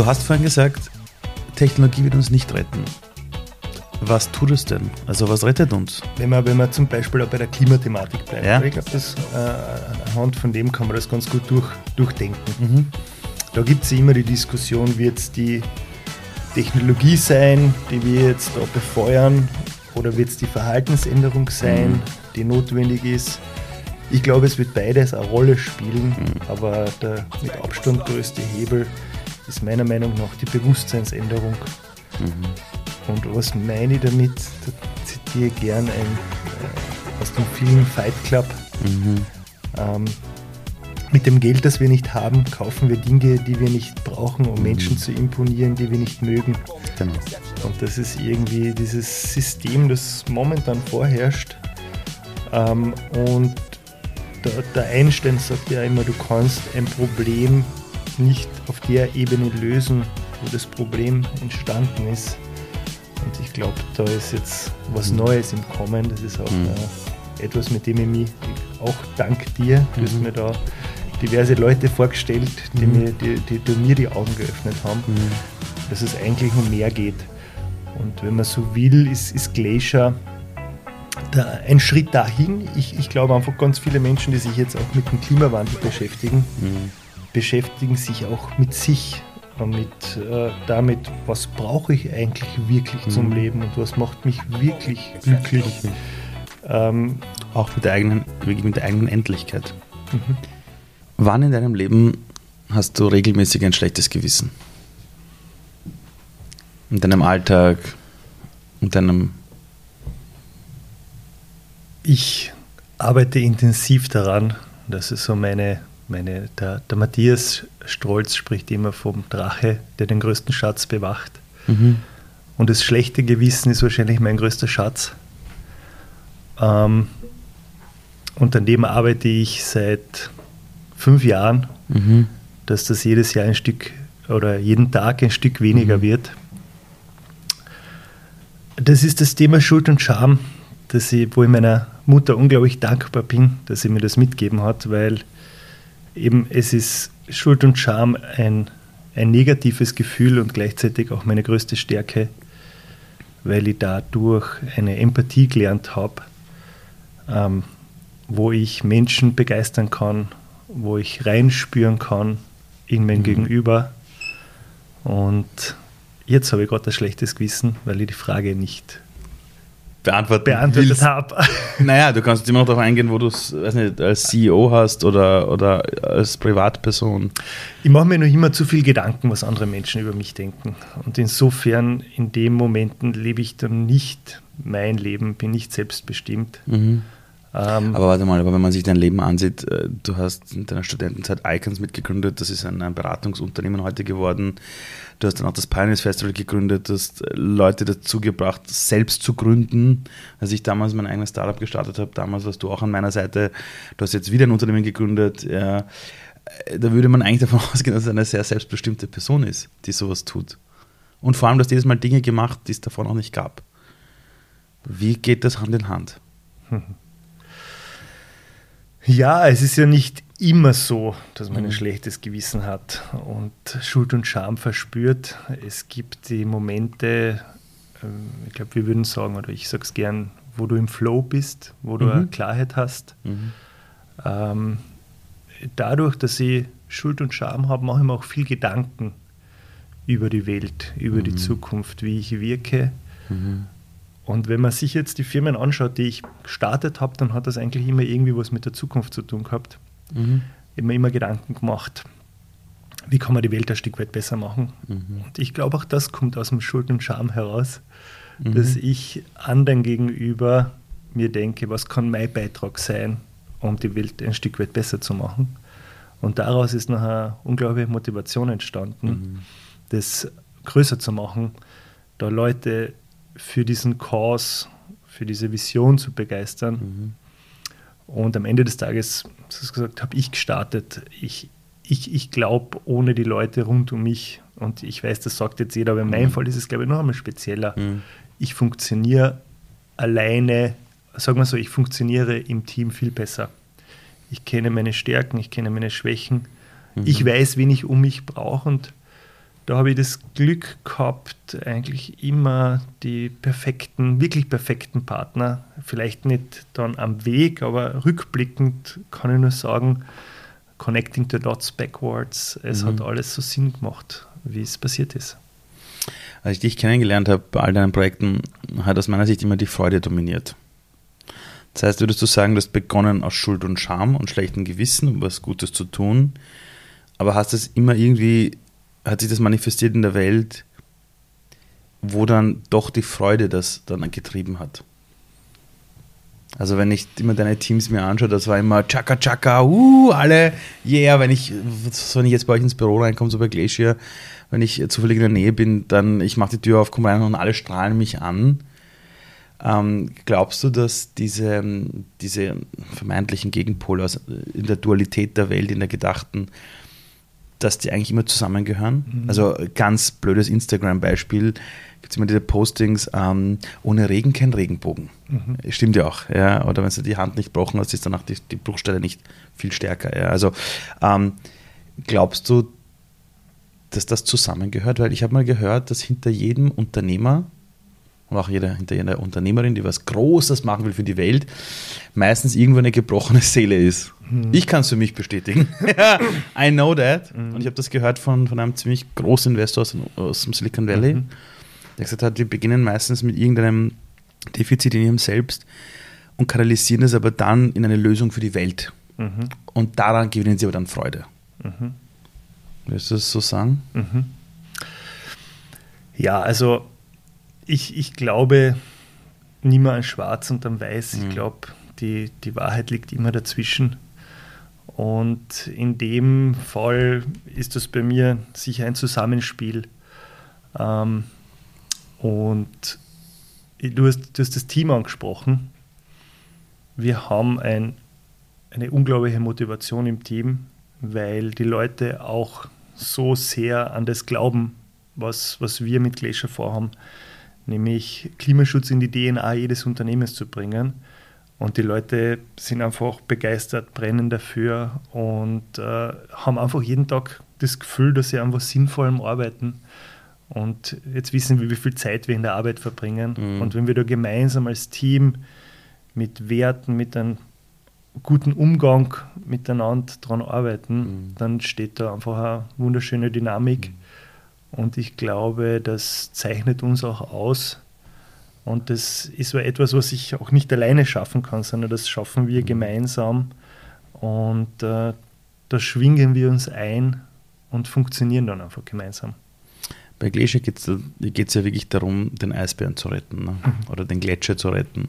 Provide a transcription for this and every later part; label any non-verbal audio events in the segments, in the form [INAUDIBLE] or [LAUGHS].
Du hast vorhin gesagt, Technologie wird uns nicht retten. Was tut es denn? Also was rettet uns? Wenn man, wenn man zum Beispiel auch bei der Klimathematik bleibt. Ja. Ich glaube, äh, anhand von dem kann man das ganz gut durch, durchdenken. Mhm. Da gibt es immer die Diskussion, wird es die Technologie sein, die wir jetzt da befeuern, oder wird es die Verhaltensänderung sein, Mhm. die notwendig ist. Ich glaube, es wird beides eine Rolle spielen, Mhm. aber der mit Abstand größte Hebel ist meiner Meinung nach die Bewusstseinsänderung. Mhm. Und was meine ich damit? Da zitiere ich gern ein, äh, aus dem Film Fight Club. Mhm. Ähm, mit dem Geld, das wir nicht haben, kaufen wir Dinge, die wir nicht brauchen, um Menschen zu imponieren, die wir nicht mögen. Genau. Und das ist irgendwie dieses System, das momentan vorherrscht. Ähm, und der, der Einstein sagt ja immer, du kannst ein Problem nicht auf der Ebene lösen, wo das Problem entstanden ist. Und ich glaube, da ist jetzt was Neues im Kommen. Das ist auch Mhm. äh, etwas, mit dem ich mich auch dank dir, du hast mir da diverse Leute vorgestellt, die, Mhm. mir, die, die, die mir die Augen geöffnet haben, dass es eigentlich um mehr geht. Und wenn man so will, ist, ist Glacier da ein Schritt dahin. Ich, ich glaube einfach ganz viele Menschen, die sich jetzt auch mit dem Klimawandel beschäftigen, Mhm. Beschäftigen sich auch mit sich und mit äh, damit, was brauche ich eigentlich wirklich zum Mhm. Leben und was macht mich wirklich glücklich. Ähm, Auch mit der eigenen, wirklich mit der eigenen Endlichkeit. mhm. Wann in deinem Leben hast du regelmäßig ein schlechtes Gewissen? In deinem Alltag, in deinem. Ich arbeite intensiv daran. Das ist so meine, meine der, der Matthias Strolz spricht immer vom Drache, der den größten Schatz bewacht. Mhm. Und das schlechte Gewissen ist wahrscheinlich mein größter Schatz. Ähm, und an dem arbeite ich seit fünf Jahren, Mhm. dass das jedes Jahr ein Stück oder jeden Tag ein Stück weniger Mhm. wird. Das ist das Thema Schuld und Scham, dass ich, wo ich meiner Mutter unglaublich dankbar bin, dass sie mir das mitgeben hat, weil eben es ist Schuld und Scham ein, ein negatives Gefühl und gleichzeitig auch meine größte Stärke, weil ich dadurch eine Empathie gelernt habe, ähm, wo ich Menschen begeistern kann, wo ich reinspüren kann in mein Mhm. Gegenüber. Und jetzt habe ich gerade ein schlechtes Gewissen, weil ich die Frage nicht Beantworten beantwortet willst. habe. [LAUGHS] Naja, du kannst immer noch darauf eingehen, wo du es als CEO hast oder, oder als Privatperson. Ich mache mir noch immer zu viel Gedanken, was andere Menschen über mich denken. Und insofern, in den Momenten lebe ich dann nicht mein Leben, bin nicht selbstbestimmt. Mhm. Ähm, Aber warte mal, aber wenn man sich dein Leben ansieht, äh, du hast in deiner Studentenzeit Icons mitgegründet, das ist ein, ein Beratungsunternehmen heute geworden. Du hast dann auch das Pioneers Festival gegründet, du hast äh, Leute dazu gebracht, selbst zu gründen. Als ich damals mein eigenes Startup gestartet habe, damals warst du auch an meiner Seite. Du hast jetzt wieder ein Unternehmen gegründet. Ja, äh, da würde man eigentlich davon [LAUGHS] ausgehen, dass es eine sehr selbstbestimmte Person ist, die sowas tut. Und vor allem, dass jedes Mal Dinge gemacht, die es davor noch nicht gab. Wie geht das Hand in Hand? [LAUGHS] Ja, es ist ja nicht immer so, dass man ein Mhm. schlechtes Gewissen hat und Schuld und Scham verspürt. Es gibt die Momente, ähm, ich glaube, wir würden sagen, oder ich sage es gern, wo du im Flow bist, wo du Mhm. Klarheit hast. Mhm. Ähm, dadurch, dass ich Schuld und Scham habe, mache ich mir auch viel Gedanken über die Welt, über die Mhm. Zukunft, wie ich wirke. Mhm. Und wenn man sich jetzt die Firmen anschaut, die ich gestartet habe, dann hat das eigentlich immer irgendwie was mit der Zukunft zu tun gehabt. Mhm. Ich habe mir immer Gedanken gemacht, wie kann man die Welt ein Stück weit besser machen. Mhm. Und ich glaube, auch das kommt aus dem Schuld und Scham heraus, Mhm. dass ich anderen gegenüber mir denke, was kann mein Beitrag sein, um die Welt ein Stück weit besser zu machen. Und daraus ist nachher unglaubliche Motivation entstanden, Mhm. das größer zu machen, da Leute für diesen Cause, für diese Vision zu begeistern. Und am Ende des Tages, gesagt, habe ich gestartet. Ich, ich, ich glaube, ohne die Leute rund um mich, und ich weiß, das sagt jetzt jeder, aber in meinem Mhm. Fall ist es, glaube ich, noch einmal spezieller. Mhm. Ich funktioniere alleine, sagen wir so, ich funktioniere im Team viel besser. Ich kenne meine Stärken, ich kenne meine Schwächen. Mhm. Ich weiß, wen ich um mich brauche und da habe ich das Glück gehabt, eigentlich immer die perfekten, wirklich perfekten Partner, vielleicht nicht dann am Weg, aber rückblickend kann ich nur sagen, connecting the dots backwards, es mhm. hat alles so Sinn gemacht, wie es passiert ist. Als ich dich kennengelernt habe bei all deinen Projekten, hat aus meiner Sicht immer die Freude dominiert. Das heißt, würdest du sagen, du hast begonnen aus Schuld und Scham und schlechtem Gewissen, um was Gutes zu tun, aber hast es immer irgendwie hat sich das manifestiert in der Welt, wo dann doch die Freude das dann getrieben hat. Also wenn ich immer deine Teams mir anschaue, das war immer Chaka Chaka, uh, alle, yeah, wenn ich, wenn ich jetzt bei euch ins Büro reinkomme, so bei Glacier, wenn ich zufällig in der Nähe bin, dann, ich mache die Tür auf, komme rein und alle strahlen mich an. Ähm, glaubst du, dass diese, diese vermeintlichen Gegenpole in der Dualität der Welt, in der gedachten, dass die eigentlich immer zusammengehören. Mhm. Also ganz blödes Instagram-Beispiel, gibt es immer diese Postings, ähm, ohne Regen kein Regenbogen. Mhm. Stimmt ja auch. Ja? Oder wenn du die Hand nicht gebrochen hast, ist danach die, die Bruchstelle nicht viel stärker. Ja? Also ähm, glaubst du, dass das zusammengehört? Weil ich habe mal gehört, dass hinter jedem Unternehmer und auch jeder, hinter jeder Unternehmerin, die was Großes machen will für die Welt, meistens irgendwo eine gebrochene Seele ist. Mhm. Ich kann es für mich bestätigen. [LAUGHS] [LAUGHS] I know that. Mhm. Und ich habe das gehört von, von einem ziemlich großen Investor aus, aus dem Silicon Valley, mhm. der gesagt hat, wir beginnen meistens mit irgendeinem Defizit in ihrem Selbst und kanalisieren es aber dann in eine Lösung für die Welt. Mhm. Und daran gewinnen sie aber dann Freude. Mhm. Willst du das so sagen? Mhm. Ja, also ich, ich glaube mehr an Schwarz und an Weiß. Ich glaube, die, die Wahrheit liegt immer dazwischen. Und in dem Fall ist das bei mir sicher ein Zusammenspiel. Ähm, und du hast, du hast das Team angesprochen. Wir haben ein, eine unglaubliche Motivation im Team, weil die Leute auch so sehr an das glauben, was, was wir mit Glacier vorhaben, nämlich Klimaschutz in die DNA jedes Unternehmens zu bringen. Und die Leute sind einfach begeistert, brennen dafür und äh, haben einfach jeden Tag das Gefühl, dass sie einfach sinnvoll arbeiten. Und jetzt wissen wir, wie viel Zeit wir in der Arbeit verbringen. Mhm. Und wenn wir da gemeinsam als Team mit Werten, mit einem guten Umgang miteinander dran arbeiten, mhm. dann steht da einfach eine wunderschöne Dynamik. Mhm. Und ich glaube, das zeichnet uns auch aus, und das ist so etwas, was ich auch nicht alleine schaffen kann, sondern das schaffen wir mhm. gemeinsam. Und äh, da schwingen wir uns ein und funktionieren dann einfach gemeinsam. Bei Glacier geht es ja wirklich darum, den Eisbären zu retten ne? Mhm. oder den Gletscher zu retten.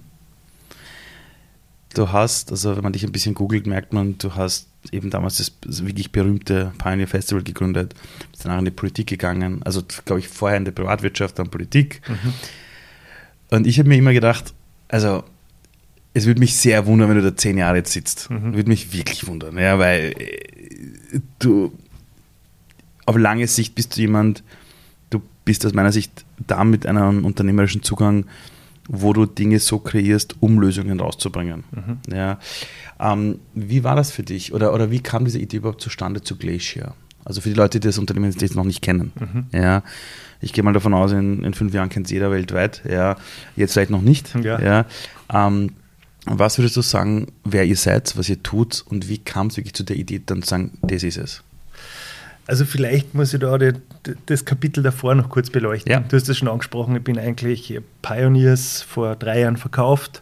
Du hast, also wenn man dich ein bisschen googelt, merkt man, du hast eben damals das wirklich berühmte Pioneer Festival gegründet, bist danach in die Politik gegangen, also glaube ich vorher in der Privatwirtschaft, dann Politik. Mhm und ich habe mir immer gedacht, also es würde mich sehr wundern, wenn du da zehn Jahre jetzt sitzt. Mhm. Würde mich wirklich wundern, ja, weil äh, du auf lange Sicht bist du jemand, du bist aus meiner Sicht da mit einem unternehmerischen Zugang, wo du Dinge so kreierst, um Lösungen rauszubringen. Mhm. Ja. Ähm, wie war das für dich? Oder, oder wie kam diese Idee überhaupt zustande zu Glacier? Also für die Leute, die das Unternehmen jetzt noch nicht kennen. Mhm. Ja. Ich gehe mal davon aus, in, in fünf Jahren kennt es jeder weltweit. Ja. Jetzt vielleicht noch nicht. Ja. ja. Ähm, was würdest du sagen, wer ihr seid, was ihr tut und wie kam es wirklich zu der Idee, dann zu sagen, das ist es? Also vielleicht muss ich da die, das Kapitel davor noch kurz beleuchten. Ja. Du hast es schon angesprochen, ich bin eigentlich Pioneers vor drei Jahren verkauft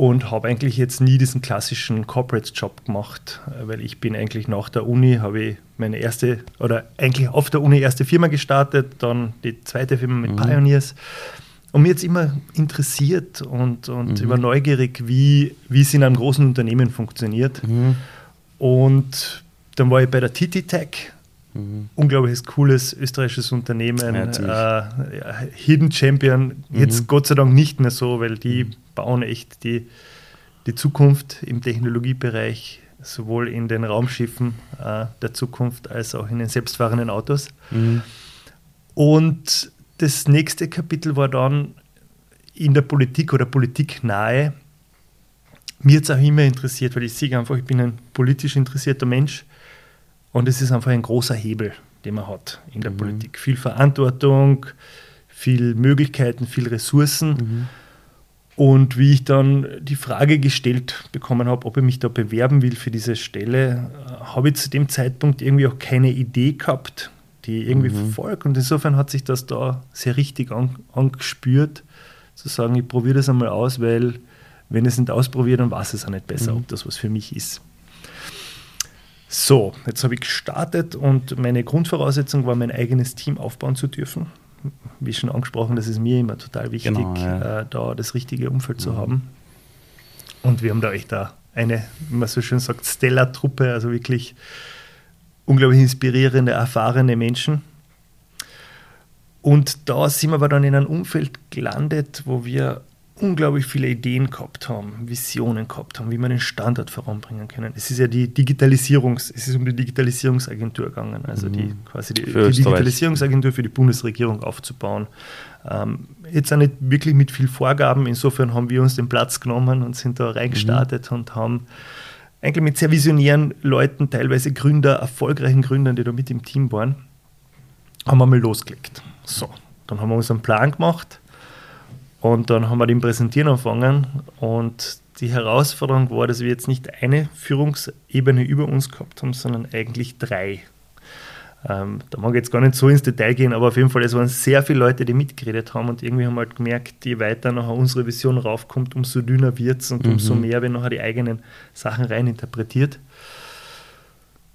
und habe eigentlich jetzt nie diesen klassischen Corporate-Job gemacht, weil ich bin eigentlich nach der Uni, habe ich meine erste, oder eigentlich auf der Uni erste Firma gestartet, dann die zweite Firma mit mhm. Pioneers und mir jetzt immer interessiert und, und mhm. immer neugierig, wie, wie es in einem großen Unternehmen funktioniert. Mhm. Und dann war ich bei der TT Tech, Mhm. Unglaubliches, cooles österreichisches Unternehmen. Ja, äh, Hidden Champion, jetzt mhm. Gott sei Dank nicht mehr so, weil die mhm. bauen echt die, die Zukunft im Technologiebereich, sowohl in den Raumschiffen äh, der Zukunft als auch in den selbstfahrenden Autos. Mhm. Und das nächste Kapitel war dann in der Politik oder politiknahe. Mir hat es auch immer interessiert, weil ich sehe einfach, ich bin ein politisch interessierter Mensch und es ist einfach ein großer Hebel. den man hat in der mhm. Politik. Viel Verantwortung, viel Möglichkeiten, viel Ressourcen. Mhm. Und wie ich dann die Frage gestellt bekommen habe, ob ich mich da bewerben will für diese Stelle, äh, habe ich zu dem Zeitpunkt irgendwie auch keine Idee gehabt, die irgendwie mhm. verfolgt. Und insofern hat sich das da sehr richtig an, angespürt, zu sagen, ich probiere das einmal aus, weil wenn ich es nicht ausprobiere, dann weiß es auch nicht besser, mhm. ob das was für mich ist. So, jetzt habe ich gestartet und meine Grundvoraussetzung war, mein eigenes Team aufbauen zu dürfen. Wie schon angesprochen, das ist mir immer total wichtig, genau, ja. äh, da das richtige Umfeld zu haben. Und wir haben da echt da eine, wie man so schön sagt, Stellar-Truppe, also wirklich unglaublich inspirierende, erfahrene Menschen. Und da sind wir aber dann in einem Umfeld gelandet, wo wir unglaublich viele Ideen gehabt haben, Visionen gehabt haben, wie wir den Standard voranbringen können. Es ist ja die Digitalisierungs, es ist um die Digitalisierungsagentur gegangen, also die mhm. quasi die, die Digitalisierungsagentur für die Bundesregierung aufzubauen. Ähm, jetzt auch nicht wirklich mit viel Vorgaben, insofern haben wir uns den Platz genommen und sind da reingestartet mhm. und haben eigentlich mit sehr visionären Leuten, teilweise Gründer, erfolgreichen Gründern, die da mit im Team waren, haben wir mal losgelegt. So, dann haben wir uns einen Plan gemacht und dann haben wir den präsentieren angefangen und die Herausforderung war, dass wir jetzt nicht eine Führungsebene über uns gehabt haben, sondern eigentlich drei. Ähm, da mag ich jetzt gar nicht so ins Detail gehen, aber auf jeden Fall, es waren sehr viele Leute, die mitgeredet haben und irgendwie haben wir halt gemerkt, je weiter nachher unsere Vision raufkommt, umso dünner wird es und mhm. umso mehr werden nachher die eigenen Sachen reininterpretiert.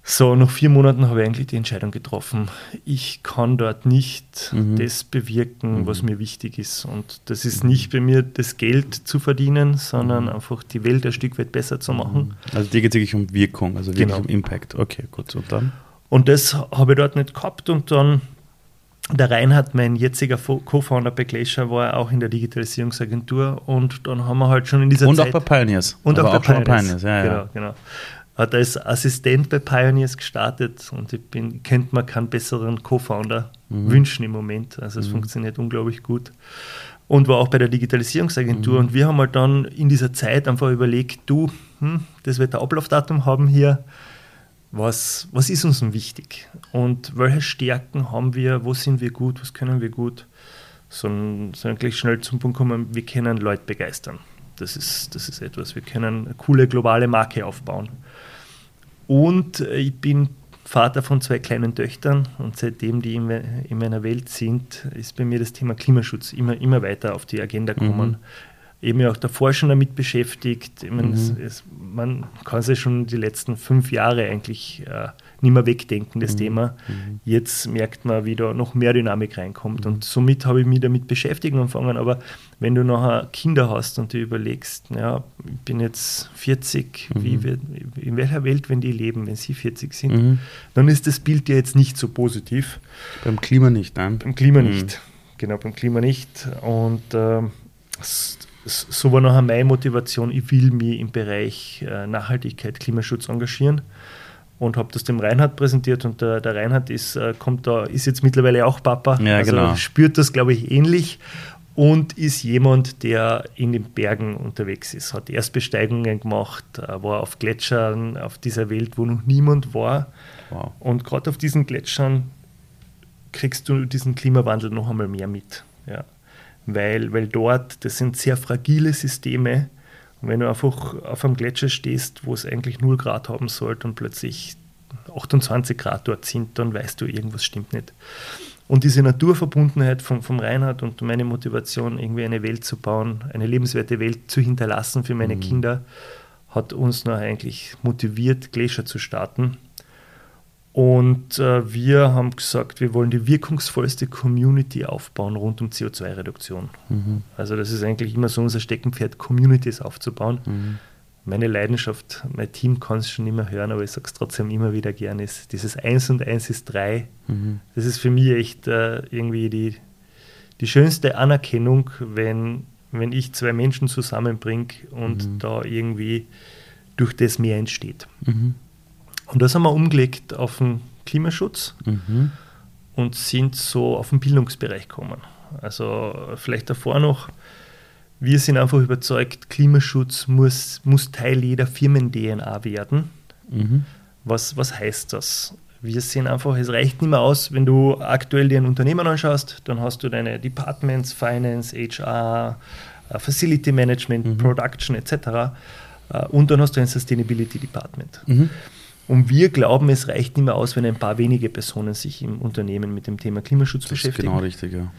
So, nach vier Monaten habe ich eigentlich die Entscheidung getroffen, ich kann dort nicht mhm. das bewirken, mhm. was mir wichtig ist. Und das ist nicht bei mir das Geld zu verdienen, sondern mhm. einfach die Welt ein Stück weit besser zu machen. Mhm. Also dir geht es wirklich um Wirkung, also wirklich genau. um Impact. Okay, gut. Und dann? Und das habe ich dort nicht gehabt und dann der Reinhard, mein jetziger Co-Founder bei Glacier, war auch in der Digitalisierungsagentur und dann haben wir halt schon in dieser und Zeit... Und auch bei Pioneers. Und auch, auch bei Pioneers. Pioneers. Ja, genau, ja. genau hat als Assistent bei Pioneers gestartet und ich bin, könnte mir keinen besseren Co-Founder mhm. wünschen im Moment. Also es mhm. funktioniert unglaublich gut. Und war auch bei der Digitalisierungsagentur. Mhm. Und wir haben halt dann in dieser Zeit einfach überlegt, du, hm, das wird ein Ablaufdatum haben hier. Was, was ist uns denn wichtig? Und welche Stärken haben wir? Wo sind wir gut? Was können wir gut? So, so gleich schnell zum Punkt kommen, wir können Leute begeistern. Das ist, das ist etwas. Wir können eine coole globale Marke aufbauen. Und ich bin Vater von zwei kleinen Töchtern und seitdem die in, in, meiner Welt sind, ist bei mir das Thema Klimaschutz immer, immer weiter auf die Agenda gekommen. Mhm. Eben auch davor schon damit beschäftigt. Meine, mhm. es, es, man kann sich schon die letzten fünf Jahre eigentlich äh, nicht mehr wegdenken, das mhm. Thema. Mhm. Jetzt merkt man, wie da noch mehr Dynamik reinkommt. Mhm. Und somit habe ich mich damit beschäftigen angefangen. Aber wenn du nachher Kinder hast und du überlegst, ja, ich bin jetzt 40, mhm. wie wird, in welcher Welt, wenn die leben, wenn sie 40 sind, mhm. dann ist das Bild ja jetzt nicht so positiv. Beim Klima nicht, nein? Beim Klima mhm. nicht. Genau, beim Klima nicht. Und äh, so war nachher meine Motivation, ich will mich im Bereich äh, Nachhaltigkeit, Klimaschutz engagieren und habe das dem Reinhard präsentiert und der, der Reinhard ist, äh, kommt da, ist jetzt mittlerweile auch Papa, ja, also genau. spürt das, glaube ich, ähnlich und ist jemand, der in den Bergen unterwegs ist, hat Erstbesteigungen gemacht, äh, war auf Gletschern auf dieser Welt, wo noch niemand war. Wow. Und gerade auf diesen Gletschern kriegst du diesen Klimawandel noch einmal mehr mit. Ja. Weil, weil dort, das sind sehr fragile Systeme, wenn du einfach auf einem Gletscher stehst, wo es eigentlich 0 Grad haben sollte und plötzlich 28 Grad dort sind, dann weißt du, irgendwas stimmt nicht. Und diese Naturverbundenheit vom, vom Reinhard und meine Motivation, irgendwie eine Welt zu bauen, eine lebenswerte Welt zu hinterlassen für meine mhm. Kinder, hat uns noch eigentlich motiviert, Glacier zu starten. Und äh, wir haben gesagt, wir wollen die wirkungsvollste Community aufbauen rund um CO2-Reduktion. Mhm. Also das ist eigentlich immer so unser Steckenpferd, Communities aufzubauen. Mhm. Meine Leidenschaft, mein Team kann es schon immer hören, aber ich sage es trotzdem immer wieder gerne, ist dieses Eins und Eins ist drei. Mhm. Das ist für mich echt äh, irgendwie die, die schönste Anerkennung, wenn, wenn ich zwei Menschen zusammenbringe und mhm. da irgendwie durch das mehr entsteht. Und das haben wir umgelegt auf den Klimaschutz mhm. und sind so auf den Bildungsbereich gekommen. Also vielleicht davor noch, wir sind einfach überzeugt, Klimaschutz muss, muss Teil jeder Firmen-DNA werden. Mhm. Was, was heißt das? Wir sehen einfach, es reicht nicht mehr aus, wenn du aktuell dir ein Unternehmen anschaust, dann hast du deine Departments, Finance, HR, äh, Facility Management, mhm. Production etc. Äh, und dann hast du ein Sustainability Department. Mhm. Und wir glauben, es reicht nicht mehr aus, wenn ein paar wenige Personen sich im Unternehmen mit dem Thema Klimaschutz das beschäftigen. Ist genau richtig, ja.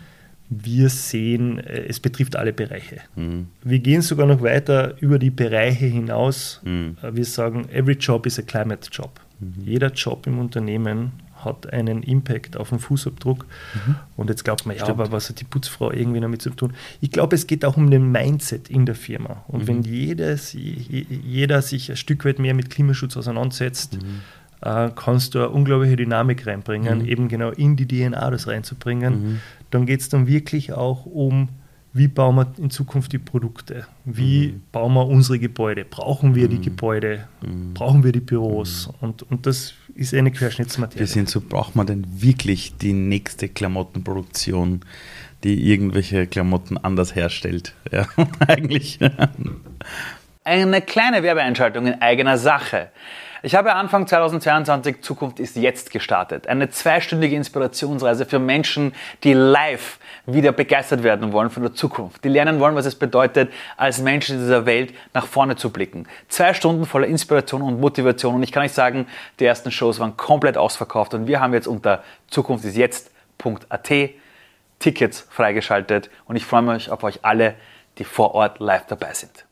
Wir sehen, äh, es betrifft alle Bereiche. Mhm. Wir gehen sogar noch weiter über die Bereiche hinaus. Mhm. Wir sagen, every job is a climate job. Mhm. Jeder Job im Unternehmen hat einen Impact auf den Fußabdruck. Mhm. Und jetzt glaubt man, ja, Stimmt. aber was hat die Putzfrau irgendwie damit zu tun? Ich glaube, es geht auch um den Mindset in der Firma. Und mhm. wenn jedes, jeder sich ein Stück weit mehr mit Klimaschutz auseinandersetzt, mhm. äh, kannst du eine unglaubliche Dynamik reinbringen, mhm. eben genau in die DNA das reinzubringen. Mhm. Dann geht es dann wirklich auch um wie bauen wir in Zukunft die Produkte? Wie mhm. bauen wir unsere Gebäude? Brauchen wir mhm. die Gebäude? Mhm. Brauchen wir die Büros? Mhm. Und, und das ist eine Querschnittsmaterie. Wir sind so, braucht man denn wirklich die nächste Klamottenproduktion, die irgendwelche Klamotten anders herstellt? [LAUGHS] Ja, [LAUGHS] eigentlich. Eine kleine Werbeeinschaltung in eigener Sache. Ich habe Anfang 2022 Zukunft ist jetzt gestartet. Eine zweistündige Inspirationsreise für Menschen, die live wieder begeistert werden wollen von der Zukunft. Die lernen wollen, was es bedeutet, als Menschen in dieser Welt nach vorne zu blicken. Zwei Stunden voller Inspiration und Motivation. Und ich kann euch sagen, die ersten Shows waren komplett ausverkauft und wir haben jetzt unter zukunftisjetzt.at Tickets freigeschaltet und ich freue mich auf euch alle, die vor Ort live dabei sind.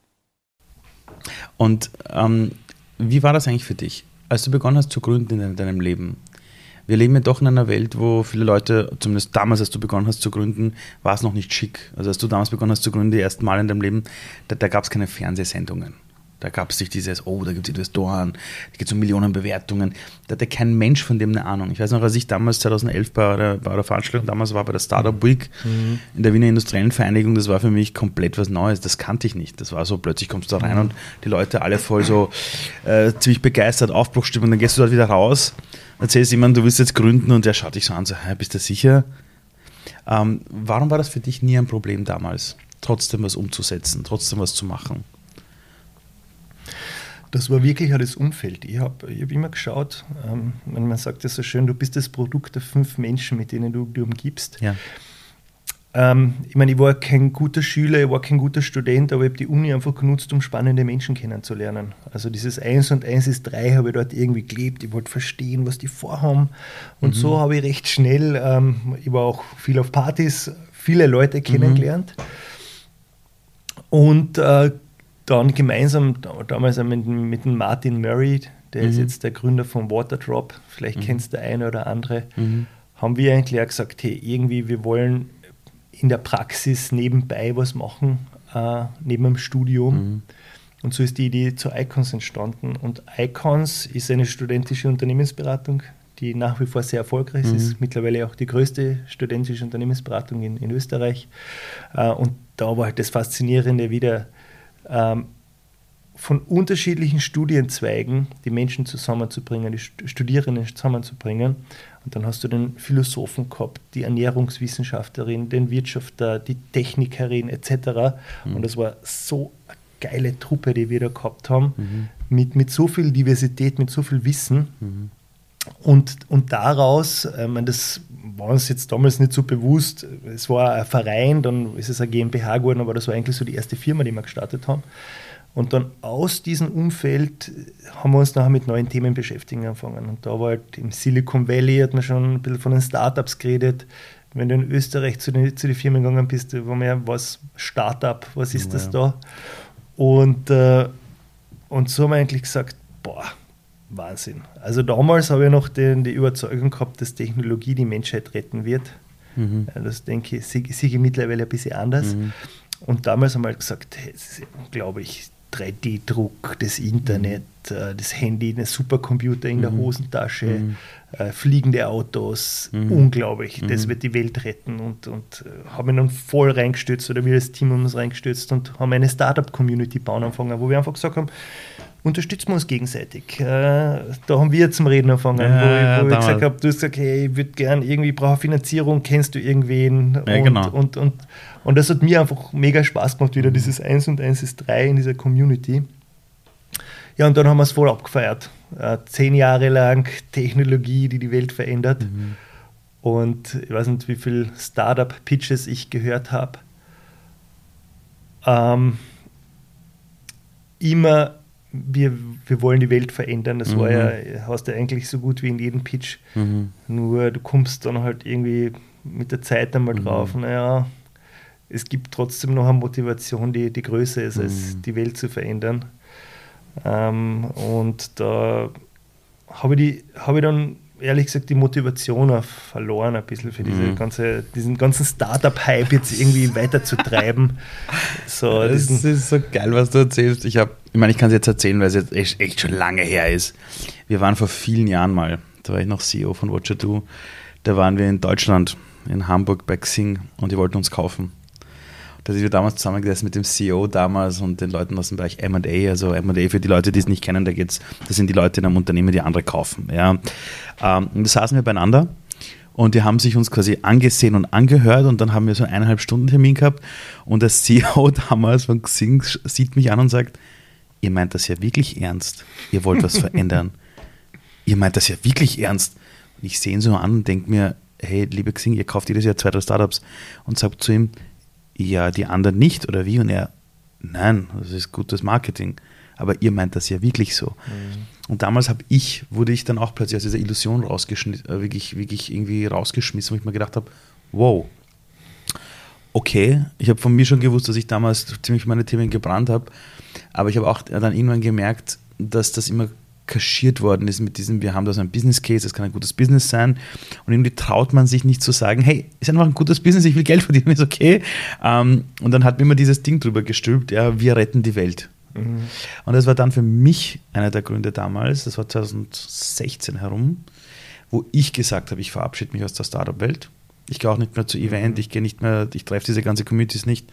Und ähm wie war das eigentlich für dich, als du begonnen hast zu gründen in deinem Leben? Wir leben ja doch in einer Welt, wo viele Leute, zumindest damals, als du begonnen hast zu gründen, war es noch nicht schick. Also als du damals begonnen hast zu gründen, die ersten Mal in deinem Leben, da, da gab es keine Fernsehsendungen. Da gab es nicht dieses, oh, da gibt es Investoren, da geht es um Millionen Bewertungen. Da hatte kein Mensch von dem eine Ahnung. Ich weiß noch, als ich damals 2011 bei der, bei der Veranstaltung damals war, bei der Startup Week mhm. in der Wiener Industriellen Vereinigung, das war für mich komplett was Neues. Das kannte ich nicht. Das war so, plötzlich kommst du da rein mhm. und die Leute alle voll so äh, ziemlich begeistert, Aufbruchstimmung. Dann gehst du dort wieder raus, erzählst jemandem, du willst jetzt gründen und der schaut dich so an, so, hey, bist du sicher? Ähm, warum war das für dich nie ein Problem damals, trotzdem was umzusetzen, trotzdem was zu machen? Das war wirklich auch das Umfeld. Ich habe ich hab immer geschaut, ähm, man sagt ja so schön, du bist das Produkt der fünf Menschen, mit denen du dich umgibst. Ja. Ähm, ich meine, ich war kein guter Schüler, ich war kein guter Student, aber ich habe die Uni einfach genutzt, um spannende Menschen kennenzulernen. Also dieses Eins und Eins ist drei habe ich dort irgendwie gelebt. Ich wollte verstehen, was die vorhaben. Und mhm. so habe ich recht schnell, ähm, ich war auch viel auf Partys, viele Leute kennengelernt. Mhm. Und äh, dann gemeinsam, damals mit, mit dem Martin Murray, der mhm. ist jetzt der Gründer von Waterdrop, vielleicht mhm. kennst du der eine oder andere, mhm. haben wir eigentlich auch gesagt, hey, irgendwie, wir wollen in der Praxis nebenbei was machen, äh, neben dem Studium. Mhm. Und so ist die Idee zu Icons entstanden. Und Icons ist eine studentische Unternehmensberatung, die nach wie vor sehr erfolgreich mhm. ist. Mittlerweile auch die größte studentische Unternehmensberatung in, in Österreich. Äh, und da war halt das Faszinierende wieder, ähm, von unterschiedlichen Studienzweigen die Menschen zusammenzubringen, die Studierenden zusammenzubringen. Und dann hast du den Philosophen gehabt, die Ernährungswissenschaftlerin, den Wirtschafter, die Technikerin etc. Mhm. Und das war so eine geile Truppe, die wir da gehabt haben, mhm. mit, mit so viel Diversität, mit so viel Wissen. Mhm. Und, und daraus, äh, meine, das war uns jetzt damals nicht so bewusst, es war ein Verein, dann ist es eine GmbH geworden, aber das war eigentlich so die erste Firma, die wir gestartet haben. Und dann aus diesem Umfeld haben wir uns nachher mit neuen Themen beschäftigen angefangen. Und da war halt im Silicon Valley, hat man schon ein bisschen von den Startups geredet. Wenn du in Österreich zu den, zu den Firmen gegangen bist, war mehr was Startup, was ist ja. das da? Und, äh, und so haben wir eigentlich gesagt, boah, Wahnsinn. Also damals habe ich noch den, die Überzeugung gehabt, dass Technologie die Menschheit retten wird. Mhm. Das denke ich, sehe ich mittlerweile ein bisschen anders. Mhm. Und damals haben wir halt gesagt, hey, glaube ich, 3D-Druck, das Internet, mhm. das Handy, ein Supercomputer in der mhm. Hosentasche, mhm. äh, fliegende Autos, mhm. unglaublich. Das wird die Welt retten. Und, und äh, haben dann voll reingestürzt oder wir als Team haben uns reingestürzt und haben eine Startup-Community bauen angefangen, wo wir einfach gesagt haben, unterstützen wir uns gegenseitig. Äh, da haben wir zum Reden angefangen, ja, wo, ich, wo ich gesagt habe, du hast gesagt, hey, ich würde gern irgendwie brauche Finanzierung, kennst du irgendwen? Ja, und, genau. und, und, und das hat mir einfach mega Spaß gemacht, wieder mhm. dieses 1 und 1 ist 3 in dieser Community. Ja, und dann haben wir es voll abgefeiert. Äh, zehn Jahre lang Technologie, die die Welt verändert. Mhm. Und ich weiß nicht, wie viele Startup-Pitches ich gehört habe. Ähm, immer, wir, wir wollen die Welt verändern. Das mhm. war ja, hast du eigentlich so gut wie in jedem Pitch. Mhm. Nur du kommst dann halt irgendwie mit der Zeit einmal mhm. drauf, naja, es gibt trotzdem noch eine Motivation, die, die größer ist, als mhm. die Welt zu verändern. Ähm, und da habe ich, hab ich dann ehrlich gesagt die Motivation auch verloren, ein bisschen für diese mhm. ganze, diesen ganzen Startup-Hype jetzt irgendwie [LAUGHS] weiterzutreiben. So, das ist so geil, was du erzählst. Ich, hab, ich meine, ich kann es jetzt erzählen, weil es jetzt echt, echt, schon lange her ist. Wir waren vor vielen Jahren mal, da war ich noch CEO von Watcher 2, da waren wir in Deutschland, in Hamburg bei Xing und die wollten uns kaufen da sind wir damals zusammengesessen mit dem CEO damals und den Leuten aus dem Bereich M&A, also M&A für die Leute, die es nicht kennen, da geht's, das sind die Leute in einem Unternehmen, die andere kaufen. Ja. Ähm, und da saßen wir beieinander und die haben sich uns quasi angesehen und angehört und dann haben wir so einen eineinhalb Stunden Termin gehabt und der CEO [LAUGHS] damals von Xing sieht mich an und sagt, ihr meint das ja wirklich ernst, ihr wollt was verändern. [LAUGHS] ihr meint das ja wirklich ernst. Und ich sehe ihn so an und denke mir, hey, liebe Xing, ihr kauft jedes Jahr zwei, drei Startups und sagt zu ihm, ja, die anderen nicht oder wie? Und er, nein, das ist gutes Marketing. Aber ihr meint das ja wirklich so. Mhm. Und damals habe ich, wurde ich dann auch plötzlich aus dieser Illusion rausgeschmissen, äh, wirklich, wirklich irgendwie rausgeschmissen, wo ich mir gedacht habe, wow, okay, ich habe von mir schon gewusst, dass ich damals ziemlich meine Themen gebrannt habe, aber ich habe auch dann irgendwann gemerkt, dass das immer kaschiert worden ist mit diesem, wir haben da so ein Business Case, das kann ein gutes Business sein. Und irgendwie traut man sich nicht zu sagen, hey, ist einfach ein gutes Business, ich will Geld verdienen, [LAUGHS] ist okay. Ähm, und dann hat mir immer dieses Ding drüber gestülpt, ja, wir retten die Welt. Mhm. Und das war dann für mich einer der Gründe damals, das war 2016 herum, wo ich gesagt habe, ich verabschiede mich aus der Startup-Welt. Ich gehe auch nicht mehr zu Event, mhm. ich gehe nicht mehr, ich treffe diese ganze Communities nicht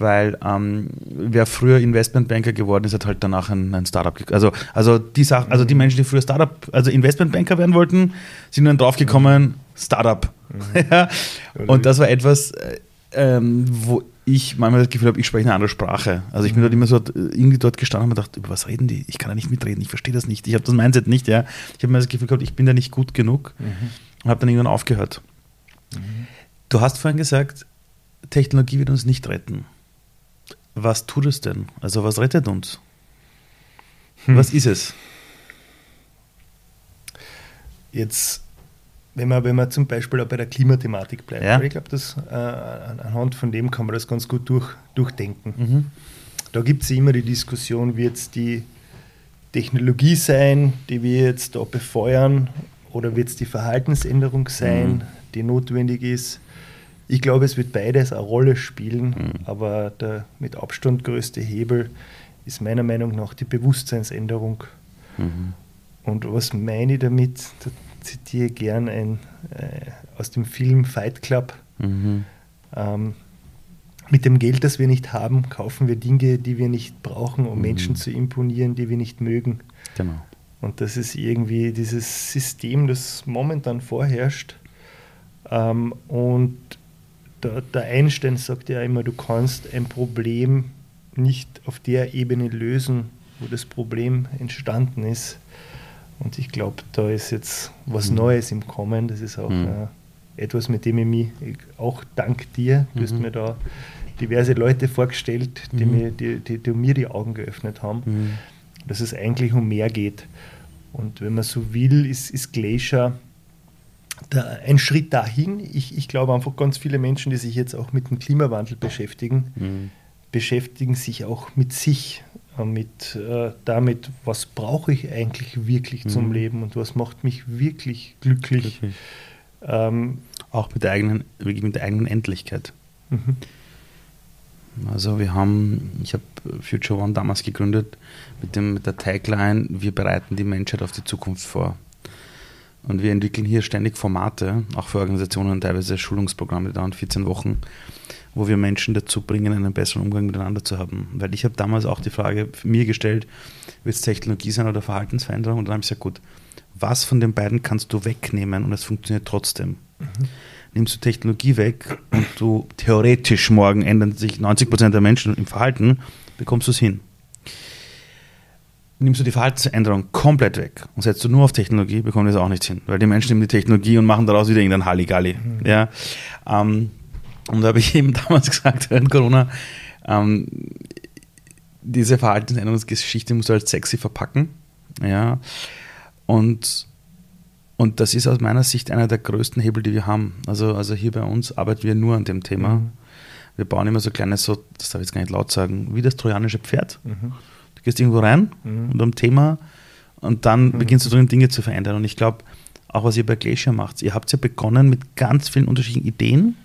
weil ähm, wer früher Investmentbanker geworden ist, hat halt danach ein, ein Startup. Also, also die Sachen, also die Menschen, die früher Startup, also Investmentbanker werden wollten, sind dann draufgekommen, Startup. Mhm. [LAUGHS] ja. Und das war etwas, äh, ähm, wo ich manchmal das Gefühl habe, ich spreche eine andere Sprache. Also ich bin mhm. dort immer so irgendwie dort gestanden und habe gedacht, über was reden die? Ich kann da nicht mitreden, ich verstehe das nicht. Ich habe das Mindset nicht, ja. Ich habe mir das Gefühl gehabt, ich bin da nicht gut genug mhm. und habe dann irgendwann aufgehört. Mhm. Du hast vorhin gesagt, Technologie wird uns nicht retten. Was tut es denn? Also was rettet uns? Hm. Was ist es? Jetzt, wenn man, wenn man zum Beispiel auch bei der Klimathematik bleibt, ja. ich glaube, äh, anhand von dem kann man das ganz gut durch, durchdenken. Mhm. Da gibt es immer die Diskussion, wird es die Technologie sein, die wir jetzt da befeuern, oder wird es die Verhaltensänderung sein, mhm. Die notwendig ist? Ich glaube, es wird beides eine Rolle spielen, mhm. aber der mit Abstand größte Hebel ist meiner Meinung nach die Bewusstseinsänderung. Mhm. Und was meine ich damit? Da zitiere ich gern ein, äh, aus dem Film Fight Club. Mhm. Ähm, mit dem Geld, das wir nicht haben, kaufen wir Dinge, die wir nicht brauchen, um mhm. Menschen zu imponieren, die wir nicht mögen. Genau. Und das ist irgendwie dieses System, das momentan vorherrscht. Ähm, und der, der Einstein sagt ja immer, du kannst ein Problem nicht auf der Ebene lösen, wo das Problem entstanden ist. Und ich glaube, da ist jetzt was mhm. Neues im Kommen. Das ist auch mhm. äh, etwas, mit dem ich mich auch dank dir, du mhm. hast mir da diverse Leute vorgestellt, die, mhm. mir, die, die, die, mir die Augen geöffnet haben, mhm. dass es eigentlich um mehr geht. Und wenn man so will, ist, ist Glacier da, ein Schritt dahin. Ich, ich glaube einfach, ganz viele Menschen, die sich jetzt auch mit dem Klimawandel beschäftigen, mhm. beschäftigen sich auch mit sich, äh, mit äh, damit, was brauche ich eigentlich wirklich mhm. zum Leben und was macht mich wirklich glücklich. glücklich. Ähm, auch mit der eigenen, mit der eigenen Endlichkeit. Mhm. Also wir haben, ich habe Future One damals gegründet mit, dem, mit der Tagline, wir bereiten die Menschheit auf die Zukunft vor. Und wir entwickeln hier ständig Formate, auch für Organisationen, teilweise Schulungsprogramme, die dauern 14 Wochen, wo wir Menschen dazu bringen, einen besseren Umgang miteinander zu haben. Weil ich habe damals auch die Frage mir gestellt, wird es Technologie sein oder Verhaltensveränderung? Und dann habe ich gesagt, gut, was von den beiden kannst du wegnehmen und es funktioniert trotzdem? Mhm. Nimmst du Technologie weg und du theoretisch morgen ändern sich 90% der Menschen im Verhalten, bekommst du es hin. Nimmst du die Verhaltensänderung komplett weg und setzt du nur auf Technologie, bekommen wir das auch nicht hin. Weil die Menschen nehmen die Technologie und machen daraus wieder irgendein Halligalli. Mhm. Ja, ähm, und da habe ich [LAUGHS] eben damals gesagt, während Corona, ähm, diese Verhaltensänderungsgeschichte musst du als sexy verpacken. Ja, und, und das ist aus meiner Sicht einer der größten Hebel, die wir haben. Also, also hier bei uns arbeiten wir nur an dem Thema. Mhm. Wir bauen immer so kleine, so, das darf ich jetzt gar nicht laut sagen, wie das trojanische Pferd. Mhm. Du gehst irgendwo rein mhm. und am Thema und dann mhm. beginnst du drin Dinge zu verändern. Und ich glaube, auch was ihr bei Glacier macht, ihr habt ja begonnen mit ganz vielen unterschiedlichen Ideen.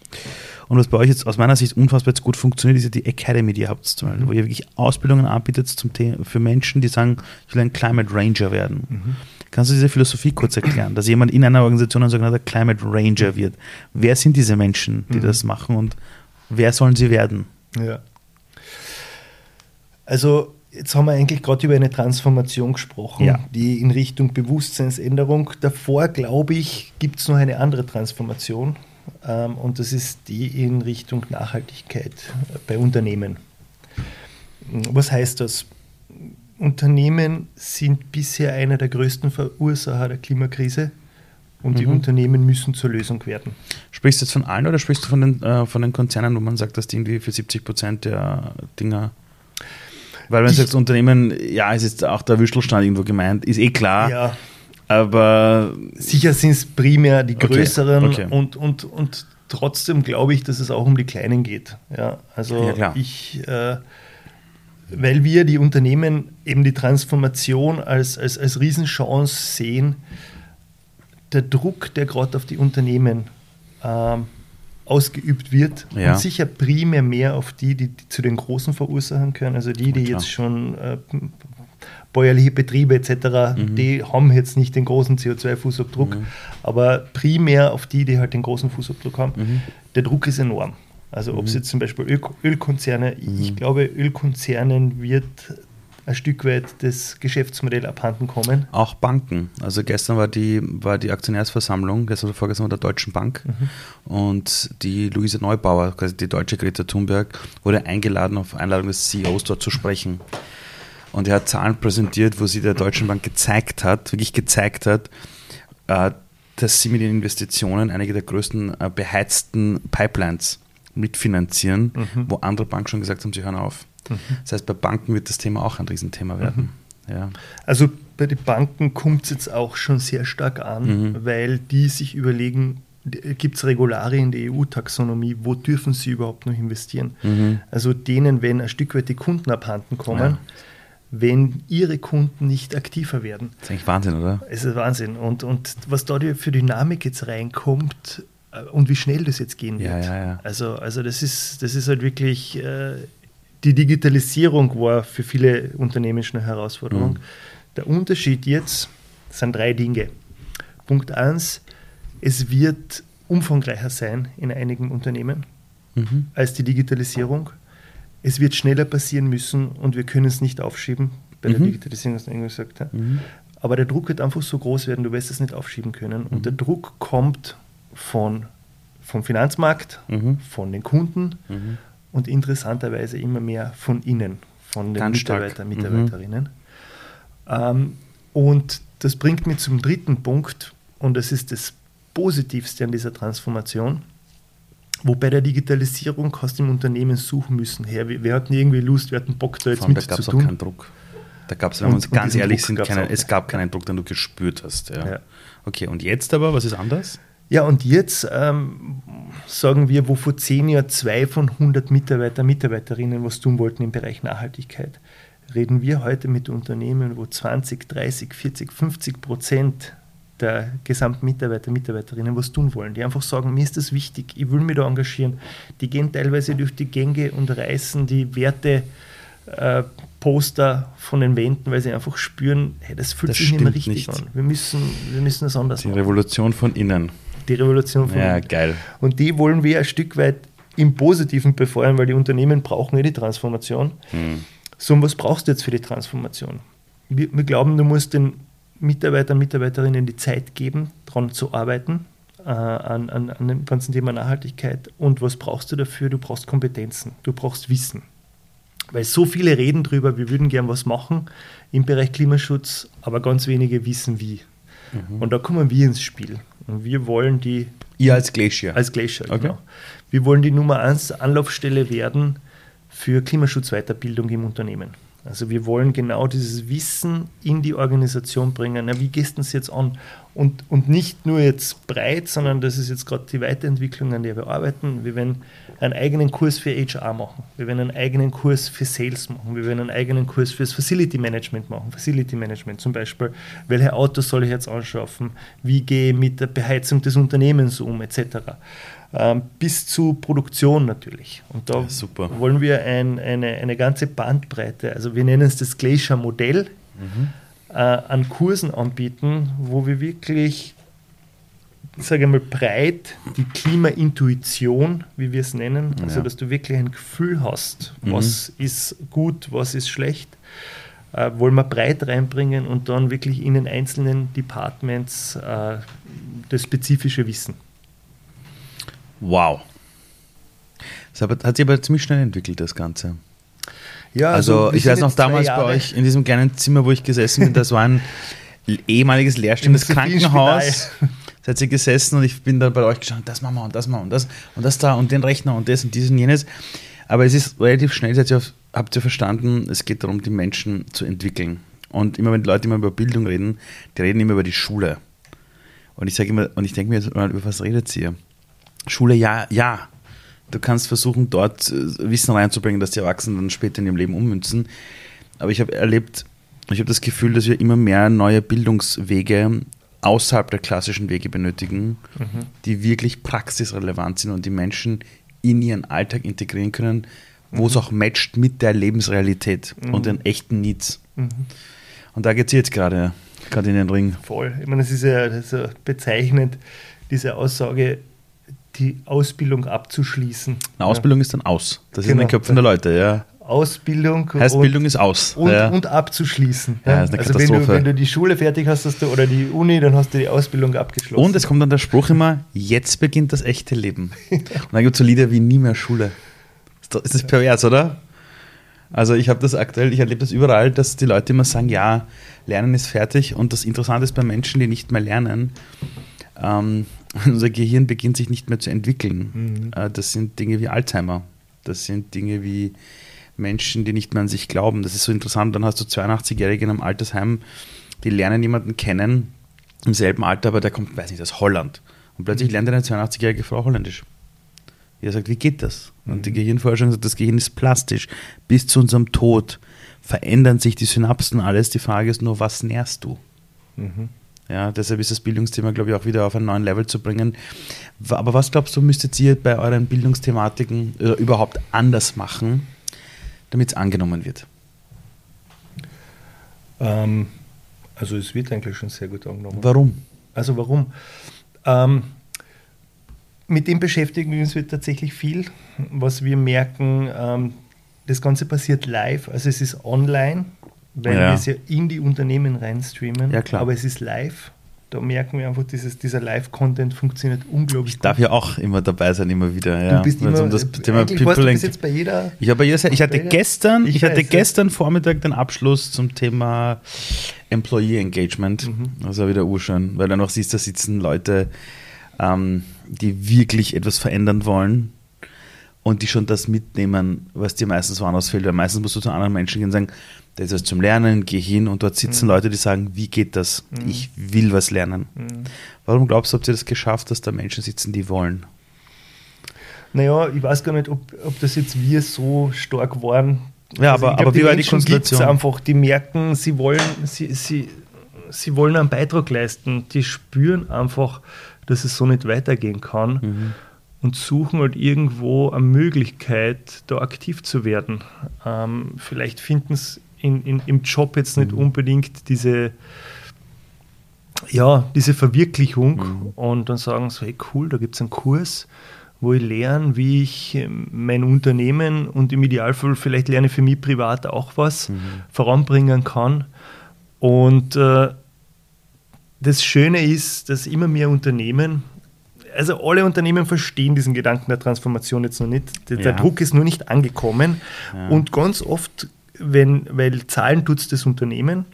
Und was bei euch jetzt aus meiner Sicht unfassbar jetzt gut funktioniert, ist ja die Academy, die ihr habt, zum Beispiel, mhm. wo ihr wirklich Ausbildungen anbietet zum Thema, für Menschen, die sagen, ich will ein Climate Ranger werden. Mhm. Kannst du diese Philosophie kurz erklären, dass jemand in einer Organisation ein sogenannter Climate Ranger wird? Wer sind diese Menschen, die mhm. das machen und wer sollen sie werden? Ja. Also Jetzt haben wir eigentlich gerade über eine Transformation gesprochen, ja. die in Richtung Bewusstseinsänderung. Davor, glaube ich, gibt es noch eine andere Transformation ähm, und das ist die in Richtung Nachhaltigkeit bei Unternehmen. Was heißt das? Unternehmen sind bisher einer der größten Verursacher der Klimakrise und mhm. die Unternehmen müssen zur Lösung werden. Sprichst du jetzt von allen oder sprichst du von den, äh, von den Konzernen, wo man sagt, dass die irgendwie für 70 Prozent der Dinger weil wenn du sagst Unternehmen, ja, es ist auch der Wüstelstand irgendwo gemeint, ist eh klar. Ja. Aber. Sicher sind es primär die größeren okay, okay. Und, und, und trotzdem glaube ich, dass es auch um die Kleinen geht. Ja, also ja, ich, äh, weil wir die Unternehmen eben die Transformation als, als, als Riesenchance sehen, der Druck, der gerade auf die Unternehmen ähm, ausgeübt wird ja. und sicher primär mehr auf die, die, die, zu den großen Verursachern gehören, also die, die ja, jetzt schon äh, bäuerliche Betriebe etc., mhm. die haben jetzt nicht den großen CO2-Fußabdruck, mhm. aber primär auf die, die halt den großen Fußabdruck haben. Mhm. Der Druck ist enorm. Also ob es mhm. jetzt zum Beispiel Öl Ölkonzerne, ich mhm. glaube, Ölkonzernen wird ein Stück weit das Geschäftsmodell abhanden kommen. Auch Banken. Also gestern war die, war die Aktionärsversammlung, gestern oder vorgestern der Deutschen Bank mhm. und die Luise Neubauer, quasi die deutsche Greta Thunberg, wurde eingeladen, auf Einladung des CEOs dort zu sprechen. Und er hat Zahlen präsentiert, wo sie der Deutschen Bank gezeigt hat, wirklich gezeigt hat, äh, dass sie mit den Investitionen einige der größten äh, beheizten Pipelines mitfinanzieren, mhm. wo andere Banken schon gesagt haben, sie hören auf. Mhm. Das heißt, bei Banken wird das Thema auch ein Riesenthema werden. Mhm. Ja. Also bei den Banken kommt es jetzt auch schon sehr stark an, mhm. weil die sich überlegen, gibt es Regularien in der EU-Taxonomie, wo dürfen sie überhaupt noch investieren? Mhm. Also denen, wenn ein Stück weit die Kunden abhanden kommen, ja. wenn ihre Kunden nicht aktiver werden. Das ist eigentlich Wahnsinn, oder? Es ist Wahnsinn. Und, und was da für Dynamik jetzt reinkommt, äh, und wie schnell das jetzt gehen wird. Ja, ja, ja. Also, also das, ist, das ist halt wirklich äh, die Digitalisierung war für viele Unternehmen schon eine Herausforderung. Mhm. Der Unterschied jetzt sind drei Dinge. Punkt eins, es wird umfangreicher sein in einigen Unternehmen mhm. als die Digitalisierung. Es wird schneller passieren müssen und wir können es nicht aufschieben. Bei mhm. der Digitalisierung, was du gesagt hast. Mhm. Aber der Druck wird einfach so groß werden, du wirst es nicht aufschieben können. Und der mhm. Druck kommt von, vom Finanzmarkt, mhm. von den Kunden und interessanterweise immer mehr von innen, von den Ganz Mitarbeitern, stark. Mitarbeiterinnen. Mhm. Ähm, und das bringt mich zum dritten Punkt und das ist das Positivste an dieser Transformation. Wo bei der Digitalisierung hast du im Unternehmen suchen müssen, her, wir, wir hatten irgendwie Lust, wir hatten Bock da jetzt mit da zu tun. Auch keinen Druck. Da gab es, wenn wir uns ganz ehrlich Druck sind, keine, es gab keinen Druck, den du gespürt hast. Ja. ja. Okay, und jetzt aber, was ist anders? Ja, und jetzt ähm, sagen wir, wo vor zehn Jahren zwei von 100 Mitarbeiter, Mitarbeiterinnen was tun wollten im Bereich Nachhaltigkeit, reden wir heute mit Unternehmen, wo 20, 30, 40, 50 Prozent der gesamten Mitarbeiter, Mitarbeiterinnen was tun wollen, die einfach sagen, mir ist das wichtig, ich will mich da engagieren. Die gehen teilweise durch die Gänge und reißen die Werte äh, Poster von den Wänden, weil sie einfach spüren, hey, das fühlt das sich nicht mehr richtig nicht. an. Wir müssen, wir müssen das anders die machen. Die Revolution von innen die Revolution von Ja, geil. Und die wollen wir ein Stück weit im Positiven befeuern, weil die Unternehmen brauchen ja die Transformation. Hm. So, und was brauchst du jetzt für die Transformation? Wir, wir glauben, du musst den Mitarbeitern, Mitarbeiterinnen die Zeit geben, daran zu arbeiten, äh, an, an, an dem ganzen Thema Nachhaltigkeit. Und was brauchst du dafür? Du brauchst Kompetenzen, du brauchst Wissen. Weil so viele reden drüber, wir würden gern was machen im Bereich Klimaschutz, aber ganz wenige wissen wie. Mhm. Und da kommen wir ins Spiel. Und wir wollen die. Ihr als Glacier. Als Glacier, okay. genau. Wir wollen die Nummer 1 Anlaufstelle werden für Klimaschutzweiterbildung im Unternehmen. Also wir wollen genau dieses Wissen in die Organisation bringen. Na, wie gehst du das jetzt an? Und, und nicht nur jetzt breit, sondern das ist jetzt gerade die Weiterentwicklung, an der wir arbeiten. Wir werden einen eigenen Kurs für HR machen. Wir werden einen eigenen Kurs für Sales machen. Wir werden einen eigenen Kurs fürs Facility Management machen. Facility Management zum Beispiel. Welche Autos soll ich jetzt anschaffen? Wie gehe ich mit der Beheizung des Unternehmens um, etc. Ähm, bis zu Produktion natürlich. Und da ja, wollen wir ein, eine, eine ganze Bandbreite, also wir nennen es das Glacier-Modell, mhm. Äh, an Kursen anbieten, wo wir wirklich, sage ich mal, breit die Klimaintuition, wie wir es nennen, also dass du wirklich ein Gefühl hast, mhm. was ist gut, was ist schlecht, äh, wollen wir breit reinbringen und dann wirklich in den einzelnen Departments äh, das spezifische Wissen. Wow. Das hat sich aber ziemlich schnell entwickelt, das Ganze. Ja, also, also ich weiß noch damals bei euch in diesem kleinen Zimmer, wo ich gesessen bin, das war ein [LAUGHS] ehemaliges leerstehendes Krankenhaus. Seid [LAUGHS] ihr gesessen und ich bin dann bei euch geschaut, das machen wir und das machen wir und das und das da und den Rechner und das und dies und jenes. Aber es ist relativ schnell, seid ihr auf, habt ihr verstanden, es geht darum, die Menschen zu entwickeln. Und immer wenn die Leute immer über Bildung reden, die reden immer über die Schule. Und ich sage immer, und ich denke mir, über was redet ihr? Schule, ja, ja. Du kannst versuchen, dort äh, Wissen reinzubringen, dass die Erwachsenen dann später in ihrem Leben ummünzen. Aber ich habe erlebt, ich habe das Gefühl, dass wir immer mehr neue Bildungswege außerhalb der klassischen Wege benötigen, mhm. die wirklich praxisrelevant sind und die Menschen in ihren Alltag integrieren können, wo mhm. es auch matcht mit der Lebensrealität mhm. und den echten Needs. Mhm. Und da geht es jetzt gerade, gerade in den Ring. Voll. Ich meine, das ist ja, das ist ja bezeichnend, diese Aussage, die Ausbildung abzuschließen. Eine Ausbildung ja. ist dann aus. Das genau. ist in den Köpfen der Leute, ja. Ausbildung heißt und, Bildung ist aus und, ja. und abzuschließen. Ja, ist eine also wenn du, wenn du die Schule fertig hast, hast du, oder die Uni, dann hast du die Ausbildung abgeschlossen. Und es kommt dann der Spruch immer: Jetzt beginnt das echte Leben. [LAUGHS] und dann gibt es so Lieder wie nie mehr Schule. Ist das pervers, oder? Also ich habe das aktuell, ich erlebe das überall, dass die Leute immer sagen, ja, Lernen ist fertig. Und das Interessante ist bei Menschen, die nicht mehr lernen, ähm, [LAUGHS] unser Gehirn beginnt sich nicht mehr zu entwickeln. Mhm. Äh, das sind Dinge wie Alzheimer. Das sind Dinge wie Menschen, die nicht mehr an sich glauben. Das ist so interessant. Dann hast du 82-Jährige in einem Altersheim, die lernen jemanden kennen im selben Alter, aber der kommt, weiß nicht, aus Holland. Und plötzlich mhm. lernt eine 82-jährige Frau Holländisch. Er sagt, wie geht das? Und mhm. die Gehirnforschung sagt, das Gehirn ist plastisch. Bis zu unserem Tod verändern sich die Synapsen alles. Die Frage ist nur, was nährst du? Mhm. Ja, deshalb ist das Bildungsthema, glaube ich, auch wieder auf einen neuen Level zu bringen. Aber was glaubst du, müsstet ihr bei euren Bildungsthematiken oder überhaupt anders machen, damit es angenommen wird? Ähm, also es wird eigentlich schon sehr gut angenommen. Warum? Also warum? Ähm, mit dem beschäftigen wir uns tatsächlich viel. Was wir merken, ähm, das Ganze passiert live, also es ist online weil ja. wir es ja in die Unternehmen reinstreamen. Ja, klar. Aber es ist live. Da merken wir einfach, dieses, dieser Live-Content funktioniert unglaublich Ich darf ja auch immer dabei sein, immer wieder. Ja. Du bist immer, um das Thema People du bist jetzt bei jeder. Ich, habe jeder, ich hatte gestern, ich, ich hatte weiß, gestern Vormittag den Abschluss zum Thema Employee Engagement. Mhm. Das war wieder urschön, weil du noch siehst, da sitzen Leute, ähm, die wirklich etwas verändern wollen und die schon das mitnehmen, was dir meistens woanders fehlt. Weil meistens musst du zu anderen Menschen gehen und sagen, das ist zum Lernen, geh hin und dort sitzen mhm. Leute, die sagen, wie geht das? Mhm. Ich will was lernen. Mhm. Warum glaubst du, habt ihr das geschafft, dass da Menschen sitzen, die wollen? Naja, ich weiß gar nicht, ob, ob das jetzt wir so stark waren. Ja, also aber, aber wie war die Konstellation? einfach, die merken, sie wollen, sie, sie, sie wollen einen Beitrag leisten. Die spüren einfach, dass es so nicht weitergehen kann. Mhm und suchen halt irgendwo eine Möglichkeit, da aktiv zu werden. Ähm, vielleicht finden sie in, in, im Job jetzt nicht mhm. unbedingt diese, ja, diese Verwirklichung mhm. und dann sagen sie, hey cool, da gibt es einen Kurs, wo ich lerne, wie ich ähm, mein Unternehmen und im Idealfall vielleicht lerne für mich privat auch was mhm. voranbringen kann. Und äh, das Schöne ist, dass immer mehr Unternehmen also alle Unternehmen verstehen diesen Gedanken der Transformation jetzt noch nicht. Der, Ja. der Druck ist nur nicht angekommen. Ja. Und ganz oft, wenn, weil Zahlen tut das Unternehmen,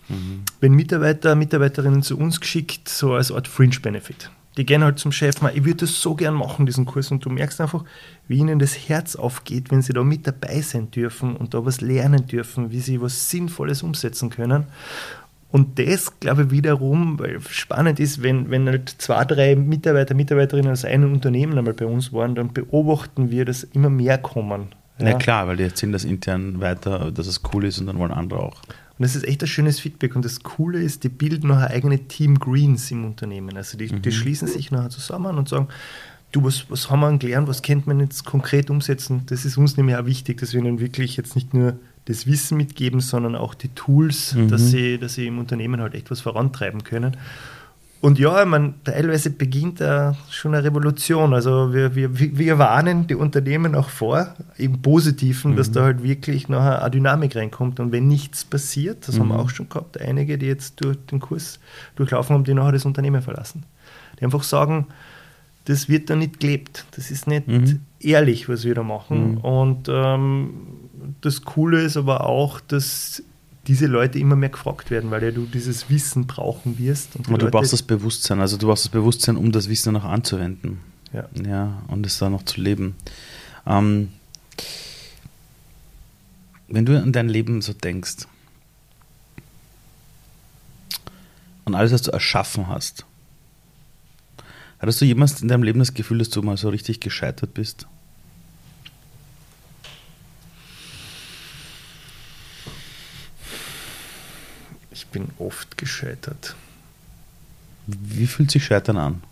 wenn Mitarbeiter, Mitarbeiterinnen zu uns geschickt, so als Art Fringe-Benefit. Die gehen halt zum Chef, "Ma, ich würde das so gern machen, diesen Kurs. Und du merkst einfach, wie ihnen das Herz aufgeht, wenn sie da mit dabei sein dürfen und da was lernen dürfen, wie sie was Sinnvolles umsetzen können. Und das, glaube ich, wiederum, weil spannend ist, wenn, wenn halt zwei, drei Mitarbeiter, Mitarbeiterinnen aus einem Unternehmen einmal bei uns waren, dann beobachten wir, dass immer mehr kommen. Ja. klar, weil die erzählen das intern weiter, dass es cool ist und dann wollen andere auch. Und das ist echt ein schönes Feedback. Und das Coole ist, die bilden nachher eigene Team Greens im Unternehmen. Also die, die schließen sich nachher zusammen und sagen, du, was, was haben wir gelernt, was könnte man jetzt konkret umsetzen? Das ist uns nämlich auch wichtig, dass wir ihnen wirklich jetzt nicht nur das Wissen mitgeben, sondern auch die Tools, dass, sie, dass sie im Unternehmen halt echt was vorantreiben können. Und ja, meine, teilweise beginnt da schon eine Revolution. Also wir, wir, wir warnen die Unternehmen auch vor, im Positiven, dass da halt wirklich nachher eine Dynamik reinkommt. Und wenn nichts passiert, das haben wir auch schon gehabt, einige, die jetzt durch den Kurs durchlaufen haben, die nachher das Unternehmen verlassen. Die einfach sagen, das wird da nicht gelebt. Das ist nicht ehrlich, was wir da machen. Und ähm, das Coole ist aber auch, dass diese Leute immer mehr gefragt werden, weil ja du dieses Wissen brauchen wirst. Und Und du Leute- brauchst das Bewusstsein, also du brauchst das Bewusstsein, um das Wissen auch anzuwenden. Ja. Ja, und es dann noch zu leben. Ähm, wenn du an dein Leben so denkst, an alles, was du erschaffen hast, hattest du jemals in deinem Leben das Gefühl, dass du mal so richtig gescheitert bist? Ich bin oft gescheitert. Wie fühlt sich Scheitern an?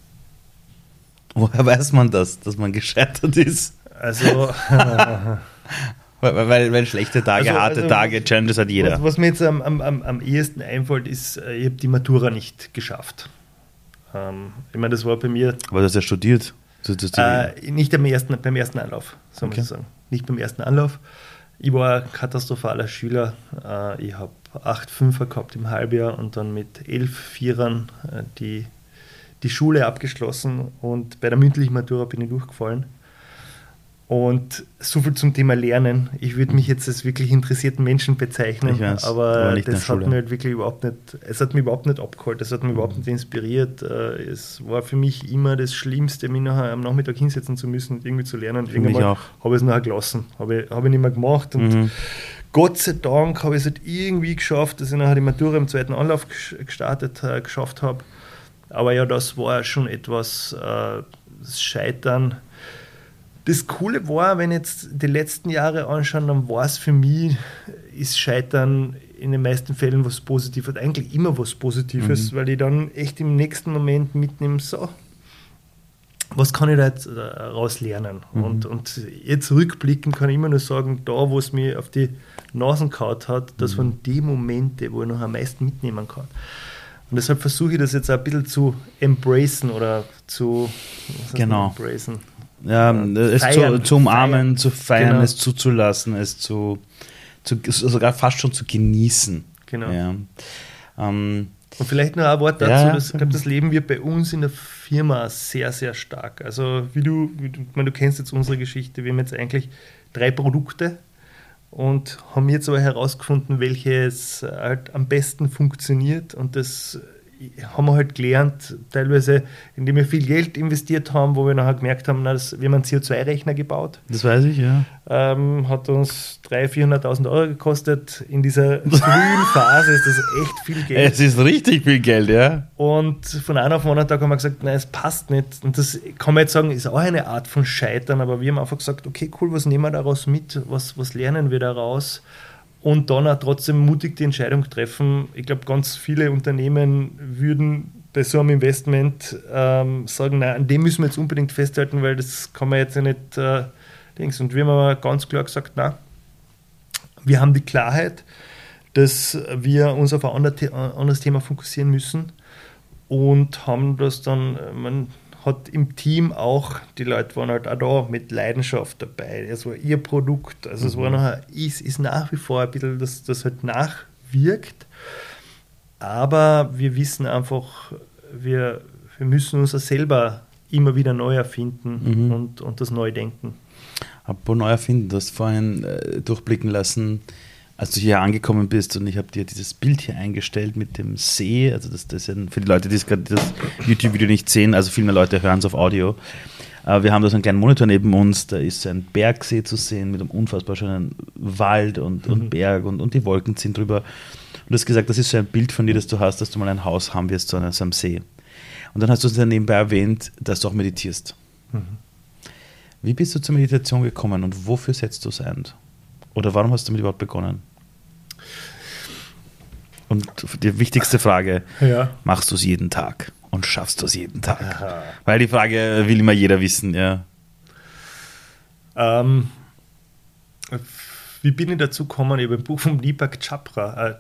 [LAUGHS] Woher weiß man das, dass man gescheitert ist? Also, [LAUGHS] [LAUGHS] Weil, weil, weil schlechte Tage, Also- harte also- Tage, Challenges hat jeder. was, was mir jetzt am, am, am, am ehesten einfällt, ist, äh, ich habe die Matura nicht geschafft. Ähm, ich meine, das war bei mir Aber du hast ja studiert. Du, du, Äh, nicht am ersten, beim ersten Anlauf, soll man Okay. so sagen. Nicht beim ersten Anlauf. Ich war ein katastrophaler Schüler. Äh, ich habe acht Fünfer gehabt im Halbjahr und dann mit elf Vierern äh, die, die Schule abgeschlossen und bei der mündlichen Matura bin ich durchgefallen. Und so viel zum Thema Lernen. Ich würde mich jetzt als wirklich interessierten Menschen bezeichnen, Ich weiß, aber, das hat mir halt wirklich überhaupt nicht, es hat mich überhaupt nicht abgeholt, es hat mich überhaupt Mhm. nicht inspiriert. Äh, Es war für mich immer das Schlimmste, mich nachher am Nachmittag hinsetzen zu müssen und irgendwie zu lernen. Und irgendwann habe ich es nachher gelassen, habe ich, habe ich nicht mehr gemacht. Und Mhm. Gott sei Dank habe ich es halt irgendwie geschafft, dass ich nachher die Matura im zweiten Anlauf gestartet, äh, geschafft habe. Aber ja, das war schon etwas äh, Scheitern. Das Coole war, wenn ich jetzt die letzten Jahre anschauen, dann war es für mich, ist Scheitern in den meisten Fällen was Positives, eigentlich immer was Positives, weil ich dann echt im nächsten Moment mitnehme, so, was kann ich da jetzt daraus lernen? Und, und jetzt rückblickend kann ich immer nur sagen, da, wo es mir auf die Nasen kaut hat, das waren die Momente, wo ich noch am meisten mitnehmen kann. Und deshalb versuche ich das jetzt auch ein bisschen zu embracen oder zu Genau. embracen. Ja, es feiern, zu, zu umarmen, feiern. zu feiern, Genau. es zuzulassen, es zu, zu sogar fast schon zu genießen. Genau. Ja. Ähm, Und vielleicht noch ein Wort dazu, Ja. dass, ich glaube, das Leben wird bei uns in der Firma sehr, sehr stark. Also wie du, wie du, ich meine, du kennst jetzt unsere Geschichte, wir haben jetzt eigentlich drei Produkte und haben jetzt aber herausgefunden, welches halt am besten funktioniert und das haben wir halt gelernt, teilweise, indem wir viel Geld investiert haben, wo wir nachher gemerkt haben, na, das, wir haben einen CO2-Rechner gebaut, das weiß ich, ja. ähm, hat uns 300.000, 400.000 Euro gekostet. In dieser frühen [LAUGHS] Phase ist das echt viel Geld. Es ist richtig viel Geld, ja. Und von einem auf den anderen Tag haben wir gesagt, nein, es passt nicht. Und das kann man jetzt sagen, ist auch eine Art von Scheitern, aber wir haben einfach gesagt, okay, cool, was nehmen wir daraus mit? Was, was lernen wir daraus? Und dann auch trotzdem mutig die Entscheidung treffen. Ich glaube, ganz viele Unternehmen würden bei so einem Investment ähm, sagen, nein, an dem müssen wir jetzt unbedingt festhalten, weil das kann man jetzt ja nicht äh, Dings. Und wir haben aber ganz klar gesagt, nein, wir haben die Klarheit, dass wir uns auf ein The- anderes Thema fokussieren müssen und haben das dann, äh, man hat im Team auch, die Leute waren halt auch da mit Leidenschaft dabei. Es war ihr Produkt, also es war nachher, ist, ist nach wie vor ein bisschen, dass das halt nachwirkt, aber wir wissen einfach, wir, wir müssen uns selber immer wieder neu erfinden mhm. und, und das neu denken. Apropos neu erfinden, du hast vorhin äh, durchblicken lassen, als du hier angekommen bist und ich habe dir dieses Bild hier eingestellt mit dem See, also das, das sind für die Leute, die das YouTube-Video nicht sehen, also viel mehr Leute hören es auf Audio. Aber wir haben da so einen kleinen Monitor neben uns, da ist ein Bergsee zu sehen mit einem unfassbar schönen Wald und, und mhm. Berg und, und die Wolken ziehen drüber. Und du hast gesagt, das ist so ein Bild von dir, das du hast, dass du mal ein Haus haben wirst, so an so einem See. Und dann hast du uns dann nebenbei erwähnt, dass du auch meditierst. Mhm. Wie bist du zur Meditation gekommen und wofür setzt du es ein? Oder warum hast du damit überhaupt begonnen? Und die wichtigste Frage, ja. machst du es jeden Tag und schaffst du es jeden Tag? Aha. Weil die Frage will immer jeder wissen, ja. Ähm, wie bin ich dazu gekommen? Ich habe ein Buch von Deepak Chopra, äh,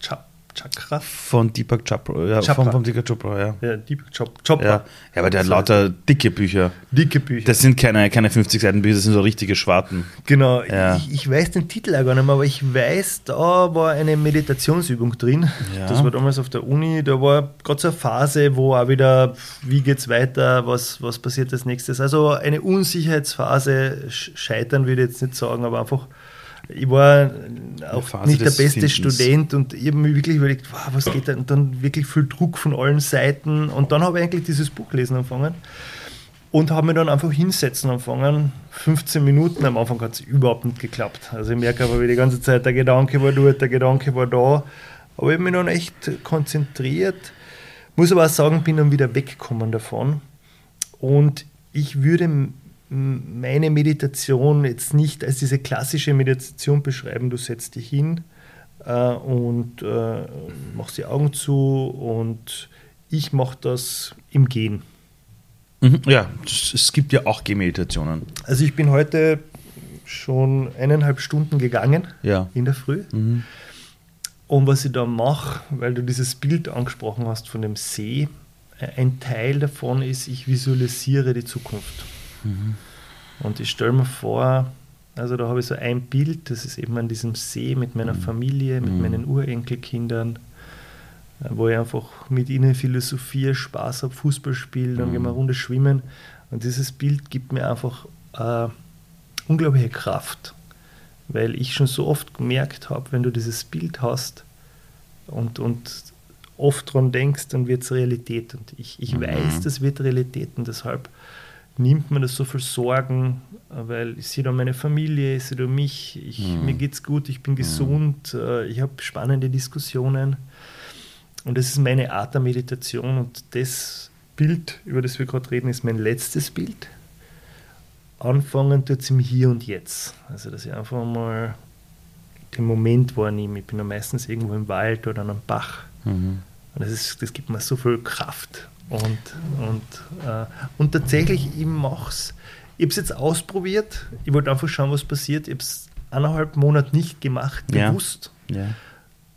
Chap, Chakra? Von Deepak Chopra, ja. Chopra. Von, von Deepak Chopra, ja. Ja, Deepak Chopra. Ja. ja, aber der hat lauter dicke Bücher. Dicke Bücher. Das sind keine, keine 50 Seiten Bücher, das sind so richtige Schwarten. Genau. Ja. Ich, ich, weiß den Titel auch gar nicht mehr, aber ich weiß, da war eine Meditationsübung drin. Ja. Das war damals auf der Uni. Da war gerade so eine Phase, wo auch wieder, wie geht es weiter, was, was passiert als nächstes. Also eine Unsicherheitsphase, scheitern würde ich jetzt nicht sagen, aber einfach ich war auch nicht der beste Findens. Student und ich habe mir wirklich überlegt, wow, was geht da? Und dann wirklich viel Druck von allen Seiten. Und dann habe ich eigentlich dieses Buch lesen angefangen und habe mir dann einfach hinsetzen angefangen. 15 Minuten, am Anfang hat es überhaupt nicht geklappt. Also ich merke aber, wie die ganze Zeit der Gedanke war dort, der Gedanke war da. Aber ich habe mich dann echt konzentriert. Muss aber auch sagen, bin dann wieder weggekommen davon. Und ich würde meine Meditation jetzt nicht als diese klassische Meditation beschreiben. Du setzt dich hin äh, und äh, machst die Augen zu und ich mache das im Gehen. Mhm, ja, es gibt ja auch Gehmeditationen. Also ich bin heute schon eineinhalb Stunden gegangen ja. in der Früh. Mhm. Und was ich da mache, weil du dieses Bild angesprochen hast von dem See, ein Teil davon ist, ich visualisiere die Zukunft. Mhm. Und ich stelle mir vor, also da habe ich so ein Bild, das ist eben an diesem See mit meiner mhm. Familie, mit mhm. meinen Urenkelkindern, äh, wo ich einfach mit ihnen philosophiere, Spaß habe, Fußball spiele, dann mhm. gehen wir eine Runde schwimmen. Und dieses Bild gibt mir einfach äh, unglaubliche Kraft, weil ich schon so oft gemerkt habe, wenn du dieses Bild hast und, und oft dran denkst, dann wird es Realität. Und ich, ich mhm. weiß, das wird Realität und deshalb nimmt mir das so viel Sorgen, weil ich sehe da meine Familie, ich sehe da mich, ich, mhm. mir geht's gut, ich bin mhm. gesund, mhm. ich habe spannende Diskussionen. Und das ist meine Art der Meditation und das Bild, über das wir gerade reden, ist mein letztes Bild. Anfangen tut es im Hier und Jetzt. Also, dass ich einfach mal den Moment wahrnehme. Ich bin ja meistens irgendwo im Wald oder an einem Bach. Mhm. Und das, ist, das gibt mir so viel Kraft. Und, und, äh, und tatsächlich, ich mache es. Ich habe es jetzt ausprobiert. Ich wollte einfach schauen, was passiert. Ich habe es eineinhalb Monate nicht gemacht, bewusst. Ja. Ja.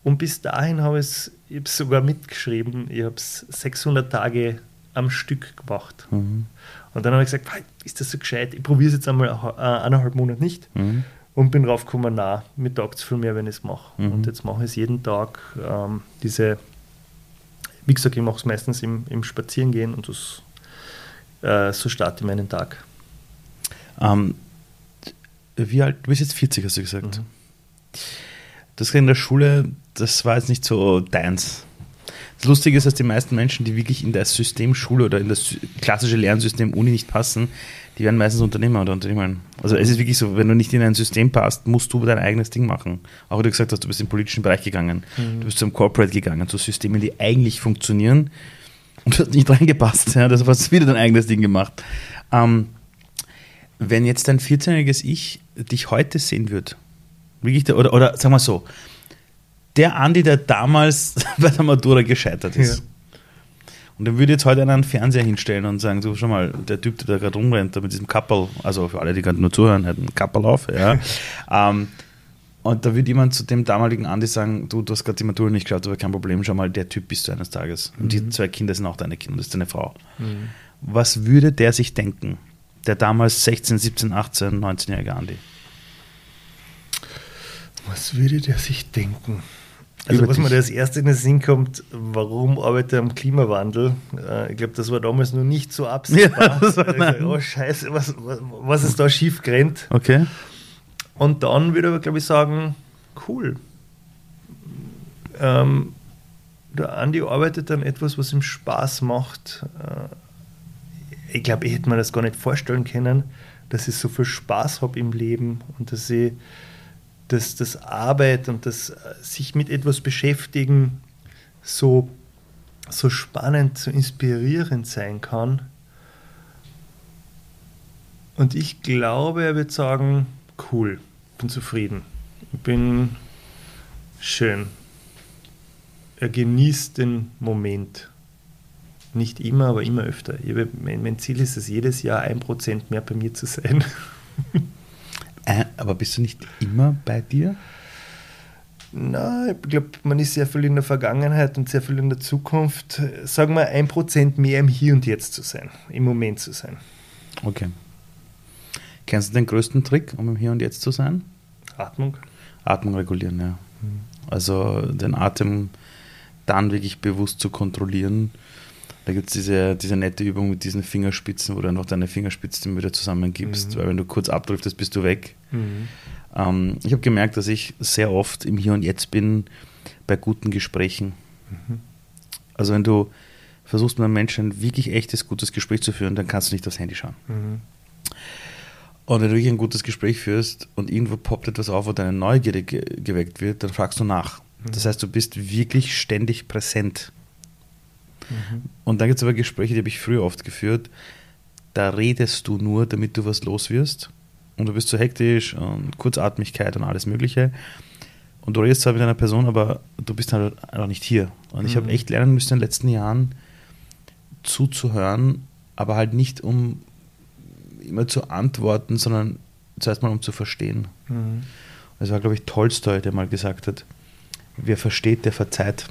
Und bis dahin habe ich es sogar mitgeschrieben. Ich habe es 600 Tage am Stück gemacht. Mhm. Und dann habe ich gesagt, ist das so gescheit? Ich probiere es jetzt einmal äh, eineinhalb Monate nicht. Mhm. Und bin draufgekommen, na, mir taugt es viel mehr, wenn ich es mache. Mhm. Und jetzt mache ich es jeden Tag, ähm, diese wie gesagt, ich mache es meistens im, im Spazierengehen und das, äh, so starte ich meinen Tag. Ähm, wie alt? Du bist jetzt 40, hast du gesagt. Mhm. Das in der Schule, das war jetzt nicht so deins. Das Lustige ist, dass die meisten Menschen, die wirklich in das System Schule oder in das klassische Lernsystem Uni nicht passen, die werden meistens Unternehmer oder Unternehmerin. Also es ist wirklich so, wenn du nicht in ein System passt, musst du dein eigenes Ding machen. Auch wie du gesagt hast, du bist im politischen Bereich gegangen, mhm. du bist zum Corporate gegangen, zu Systemen, die eigentlich funktionieren und du hast nicht reingepasst. Ja, das hast wieder dein eigenes Ding gemacht. Ähm, wenn jetzt dein 14-jähriges Ich dich heute sehen würde, wirklich, oder, oder sagen wir so, der Andi, der damals [LAUGHS] bei der Matura gescheitert ist, ja und dann würde jetzt heute einer einen Fernseher hinstellen und sagen, so schau mal, der Typ, der da gerade rumrennt, da mit diesem Kappel, also für alle, die gerade nur zuhören, hat einen Kappel auf, ja. [LAUGHS] ähm, und da würde jemand zu dem damaligen Andi sagen, du, du hast gerade die Matura nicht geschaut, aber kein Problem, schau mal, der Typ bist du eines Tages. Und mhm. die zwei Kinder sind auch deine Kinder, das ist deine Frau. Mhm. Was würde der sich denken, der damals 16, 17, 18, 19-jährige Andi? Was würde der sich denken? Also was mir dich. da als erstes in den Sinn kommt, warum arbeite ich am Klimawandel? Äh, Ich glaube, das war damals noch nicht so absehbar. [LAUGHS] Ja, das war- oh scheiße, was, was, was ist da schief gerannt? Okay. Und dann würde ich glaube ich, sagen, cool. Ähm, der Andi arbeitet an etwas, was ihm Spaß macht. Äh, ich glaube, ich hätte mir das gar nicht vorstellen können, dass ich so viel Spaß habe im Leben und dass ich dass das Arbeit und das äh, sich mit etwas beschäftigen so, so spannend, so inspirierend sein kann. Und ich glaube, er wird sagen, cool, bin zufrieden, bin schön. Er genießt den Moment. Nicht immer, aber immer öfter. Mein Ziel ist es, jedes Jahr ein Prozent mehr bei mir zu sein. [LAUGHS] Äh, aber bist du nicht immer bei dir? Na, ich glaube, man ist sehr viel in der Vergangenheit und sehr viel in der Zukunft. Sagen wir, ein Prozent mehr im Hier und Jetzt zu sein, im Moment zu sein. Okay. Kennst du den größten Trick, um im Hier und Jetzt zu sein? Atmung. Atmung regulieren, ja. Also den Atem dann wirklich bewusst zu kontrollieren. Da gibt es diese, diese nette Übung mit diesen Fingerspitzen, wo du einfach deine Fingerspitzen wieder zusammengibst, Mhm. weil wenn du kurz abdriftest, bist du weg. Ähm, ich habe gemerkt, dass ich sehr oft im Hier und Jetzt bin bei guten Gesprächen. Also wenn du versuchst mit einem Menschen ein wirklich echtes, gutes Gespräch zu führen, dann kannst du nicht aufs Handy schauen. Mhm. Und wenn du wirklich ein gutes Gespräch führst und irgendwo poppt etwas auf, wo deine Neugierde ge geweckt wird, dann fragst du nach. Das heißt, du bist wirklich ständig präsent. Und dann gibt es aber Gespräche, die habe ich früher oft geführt. Da redest du nur, damit du was los wirst. Und du bist so hektisch und Kurzatmigkeit und alles Mögliche. Und du redest zwar mit einer Person, aber du bist halt einfach nicht hier. Und ich habe Mhm. echt lernen müssen in den letzten Jahren zuzuhören, aber halt nicht um immer zu antworten, sondern zuerst mal um zu verstehen. Mhm. Das war, glaube ich, Tolstoi, der mal gesagt hat, wer versteht, der verzeiht.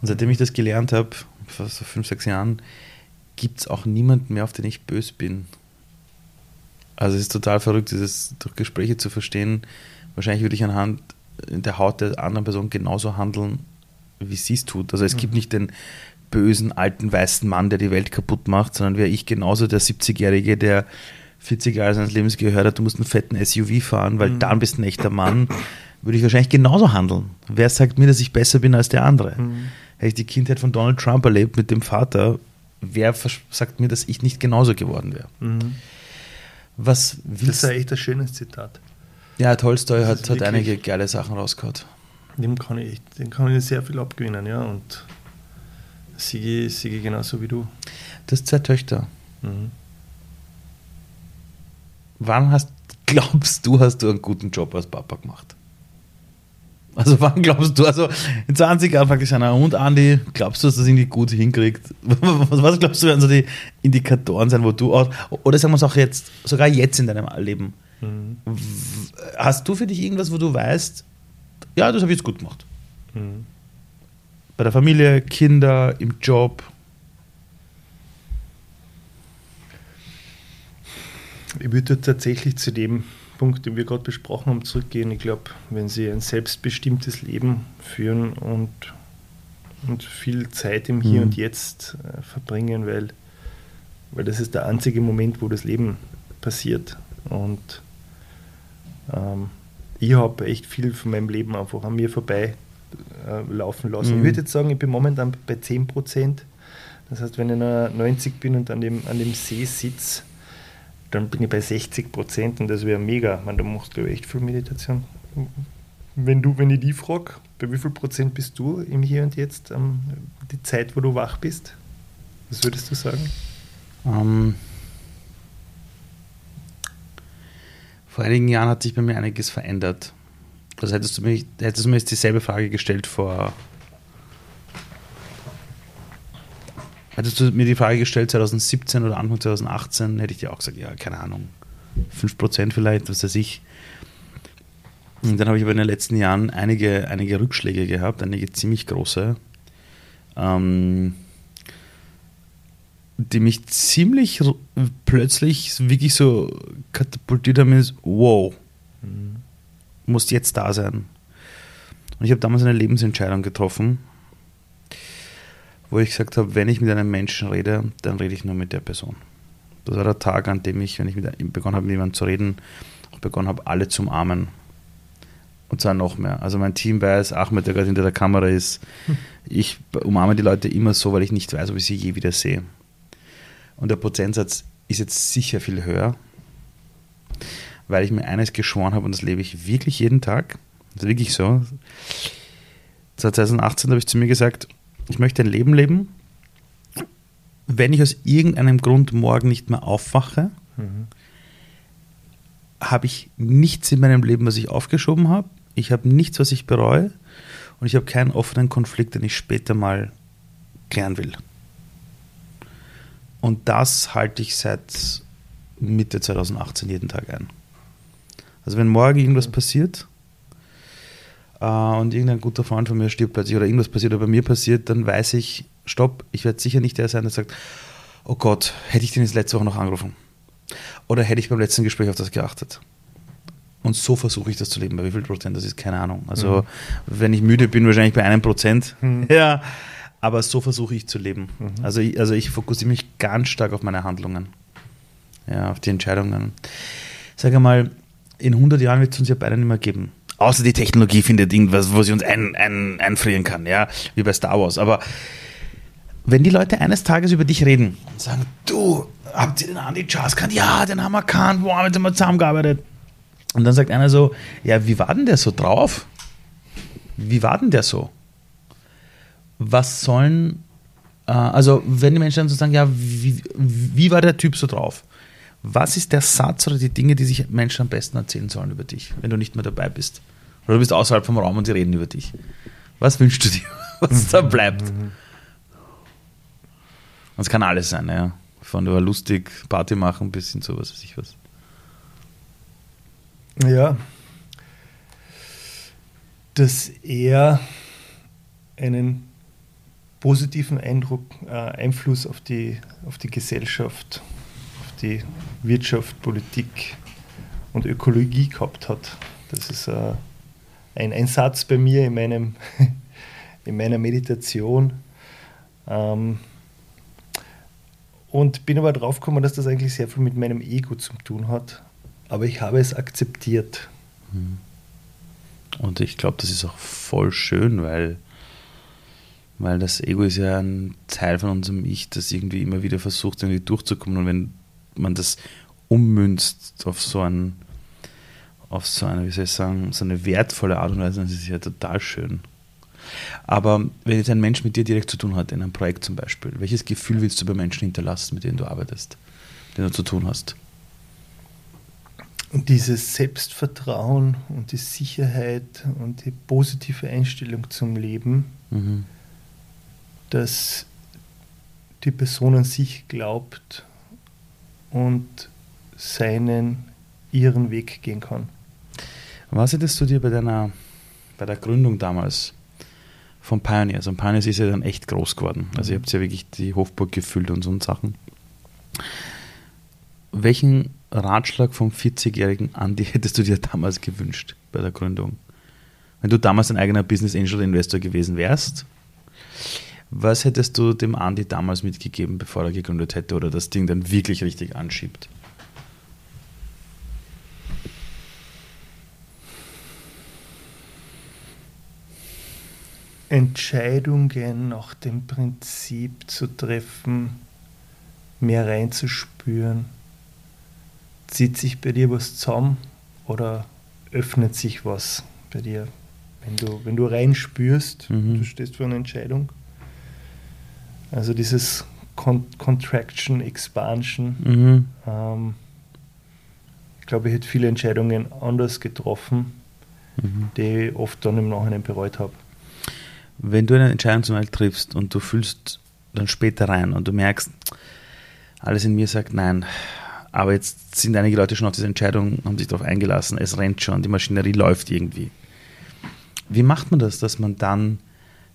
Und seitdem ich das gelernt habe, vor so fünf, sechs Jahren, gibt es auch niemanden mehr, auf den ich böse bin. Also es ist total verrückt, dieses durch Gespräche zu verstehen. Wahrscheinlich würde ich anhand der Haut der anderen Person genauso handeln, wie sie es tut. Also es gibt nicht den bösen, alten, weißen Mann, der die Welt kaputt macht, sondern wäre ich genauso der 70-Jährige, der 40 Jahre seines Lebens gehört hat, du musst einen fetten SUV fahren, weil dann bist du ein echter Mann, würde ich wahrscheinlich genauso handeln. Wer sagt mir, dass ich besser bin als der andere? Hätte ich die Kindheit von Donald Trump erlebt mit dem Vater, wer sagt mir, dass ich nicht genauso geworden wäre? Mhm. Was Das willst ist ein echt ein schönes Zitat. Ja, Tolstoi Das hat, hat einige geile Sachen rausgehauen. Dem kann ich, dem kann ich sehr viel abgewinnen, ja. Und Sigi, Sigi genauso wie du. Du hast zwei Töchter. Mhm. Wann hast, glaubst du, hast du einen guten Job als Papa gemacht? Also wann glaubst du, also in 20 Jahren fragt dich einer, und Andi, glaubst du, dass das irgendwie gut hinkriegt? [LAUGHS] Was, glaubst du, werden so die Indikatoren sein, wo du auch, oder sagen wir es auch jetzt, sogar jetzt in deinem Leben, Mhm. hast du für dich irgendwas, wo du weißt, ja, das habe ich jetzt gut gemacht? Mhm. Bei der Familie, Kinder, im Job? Ich würde tatsächlich zu dem Punkt, den wir gerade besprochen haben, zurückgehen. Ich glaube, wenn Sie ein selbstbestimmtes Leben führen und, und viel Zeit im Hier Mhm. und Jetzt äh, verbringen, weil, weil das ist der einzige Moment, wo das Leben passiert. Und ähm, ich habe echt viel von meinem Leben einfach an mir vorbei äh, laufen lassen. Mhm. Ich würde jetzt sagen, ich bin momentan bei 10 Prozent. Das heißt, wenn ich noch 90 bin und an dem, an dem See sitze, dann bin ich bei 60 Prozent und das wäre mega. Man, da machst du echt viel Meditation. Wenn, du, wenn ich die frage, bei wie viel Prozent bist du im Hier und Jetzt, ähm, die Zeit, wo du wach bist? Was würdest du sagen? Ähm, vor einigen Jahren hat sich bei mir einiges verändert. Also hättest du, mich, hättest du mir jetzt dieselbe Frage gestellt vor. Hättest du mir die Frage gestellt 2017 oder Anfang 2018, hätte ich dir auch gesagt, ja, keine Ahnung, 5% vielleicht, was weiß ich. Und dann habe ich aber in den letzten Jahren einige, einige Rückschläge gehabt, einige ziemlich große. Ähm, die mich ziemlich plötzlich wirklich so katapultiert haben, ist, wow, musst jetzt da sein. Und ich habe damals eine Lebensentscheidung getroffen, wo ich gesagt habe, wenn ich mit einem Menschen rede, dann rede ich nur mit der Person. Das war der Tag, an dem ich, wenn ich mit, begonnen habe, mit jemandem zu reden, auch begonnen habe, alle zu umarmen. Und zwar noch mehr. Also mein Team weiß, Ahmed, der gerade hinter der Kamera ist, hm. ich umarme die Leute immer so, weil ich nicht weiß, ob ich sie je wieder sehe. Und der Prozentsatz ist jetzt sicher viel höher, weil ich mir eines geschworen habe und das lebe ich wirklich jeden Tag. Das ist wirklich so. 2018 habe ich zu mir gesagt, ich möchte ein Leben leben, wenn ich aus irgendeinem Grund morgen nicht mehr aufwache, mhm. habe ich nichts in meinem Leben, was ich aufgeschoben habe. Ich habe nichts, was ich bereue. Und ich habe keinen offenen Konflikt, den ich später mal klären will. Und das halte ich seit Mitte 2018 jeden Tag ein. Also wenn morgen irgendwas passiert äh, und irgendein guter Freund von mir stirbt plötzlich oder irgendwas passiert oder bei mir passiert, dann weiß ich, stopp, ich werde sicher nicht der sein, der sagt, oh Gott, hätte ich den jetzt letzte Woche noch angerufen? Oder hätte ich beim letzten Gespräch auf das geachtet? Und so versuche ich das zu leben. Bei wie viel Prozent, das ist keine Ahnung. Also, mhm. wenn ich müde bin, wahrscheinlich bei einem Prozent. Mhm. [LAUGHS] Ja, aber so versuche ich zu leben. Mhm. Also, ich, also ich fokussiere mich ganz stark auf meine Handlungen. Ja, auf die Entscheidungen. Sag einmal, in 100 Jahren wird es uns ja beide nicht mehr geben. Außer die Technologie findet irgendwas, wo sie uns ein, ein, einfrieren kann, ja, wie bei Star Wars. Aber wenn die Leute eines Tages über dich reden und sagen, du, habt ihr den Andy Charles gekannt? Ja, den haben wir gekannt, wow, mit dem wir zusammengearbeitet. Und dann sagt einer so, ja, wie war denn der so drauf? Wie war denn der so? Was sollen, äh, also wenn die Menschen dann so sagen, ja, wie, wie war der Typ so drauf? Was ist der Satz oder die Dinge, die sich Menschen am besten erzählen sollen über dich, wenn du nicht mehr dabei bist? Oder du bist außerhalb vom Raum und sie reden über dich. Was wünschst du dir, [LAUGHS] was da bleibt? Und es kann alles sein, ja. Von über lustig Party machen bis hin zu was weiß ich was. Ja. Dass er einen positiven Eindruck, äh, Einfluss auf die, auf die Gesellschaft die Wirtschaft, Politik und Ökologie gehabt hat. Das ist äh, ein, ein Satz bei mir in, meinem, [LAUGHS] in meiner Meditation. Ähm, und bin aber drauf gekommen, dass das eigentlich sehr viel mit meinem Ego zu tun hat. Aber ich habe es akzeptiert. Und ich glaube, das ist auch voll schön, weil, weil das Ego ist ja ein Teil von unserem Ich, das irgendwie immer wieder versucht, irgendwie durchzukommen. Und wenn man das ummünzt auf so ein auf so eine, wie soll ich sagen, so eine wertvolle Art und Weise, das ist ja total schön. Aber wenn jetzt ein Mensch mit dir direkt zu tun hat, in einem Projekt zum Beispiel, welches Gefühl willst du bei Menschen hinterlassen, mit denen du arbeitest, mit denen du zu tun hast? Und dieses Selbstvertrauen und die Sicherheit und die positive Einstellung zum Leben, mhm. dass die Person an sich glaubt und seinen, ihren Weg gehen kann. Was hättest du dir bei deiner, bei der Gründung damals von Pioneers, und Pioneers ist ja dann echt groß geworden, also ihr habt ja wirklich die Hofburg gefüllt und so und Sachen. Welchen Ratschlag vom 40-jährigen Andy [LAUGHS] hättest du dir damals gewünscht bei der Gründung? Wenn du damals ein eigener Business Angel Investor gewesen wärst, was hättest du dem Andi damals mitgegeben, bevor er gegründet hätte oder das Ding dann wirklich richtig anschiebt? Entscheidungen nach dem Prinzip zu treffen, mehr reinzuspüren. Zieht sich bei dir was zusammen oder öffnet sich was bei dir? Wenn du, wenn du reinspürst, mhm. du stehst vor einer Entscheidung, also dieses Con Contraction, Expansion. Mhm. Ähm, ich glaube, ich hätte viele Entscheidungen anders getroffen, mhm. die ich oft dann im Nachhinein bereut habe. Wenn du eine Entscheidung zum Beispiel triffst und du fühlst dann später rein und du merkst, alles in mir sagt nein, aber jetzt sind einige Leute schon auf diese Entscheidung, haben sich darauf eingelassen, es rennt schon, die Maschinerie läuft irgendwie. Wie macht man das, dass man dann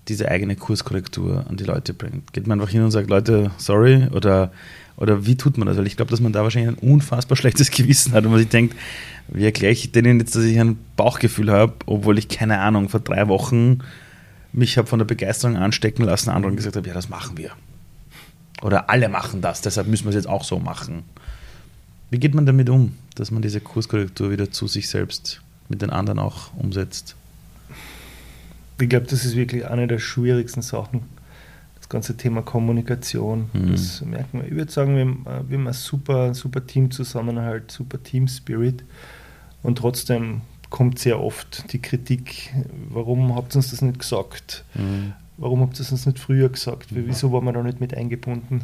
diese eigene Kurskorrektur an die Leute bringt? Geht man einfach hin und sagt, Leute, sorry? Oder, oder wie tut man das? Weil ich glaube, dass man da wahrscheinlich ein unfassbar [LAUGHS] schlechtes Gewissen hat und man sich denkt, wie erkläre ich denen jetzt, dass ich ein Bauchgefühl habe, obwohl ich keine Ahnung, vor drei Wochen mich habe von der Begeisterung anstecken lassen, anderen gesagt habe, ja, das machen wir. Oder alle machen das, deshalb müssen wir es jetzt auch so machen. Wie geht man damit um, dass man diese Kurskorrektur wieder zu sich selbst mit den anderen auch umsetzt? Ich glaube, das ist wirklich eine der schwierigsten Sachen. Das ganze Thema Kommunikation. Mhm. Das merkt man. Ich würde sagen, wir haben, äh, wir haben ein super, super Teamzusammenhalt, super Team Spirit. Und trotzdem kommt sehr oft die Kritik, warum habt ihr uns das nicht gesagt? Mhm. Warum habt ihr uns nicht früher gesagt? Wieso waren wir da nicht mit eingebunden?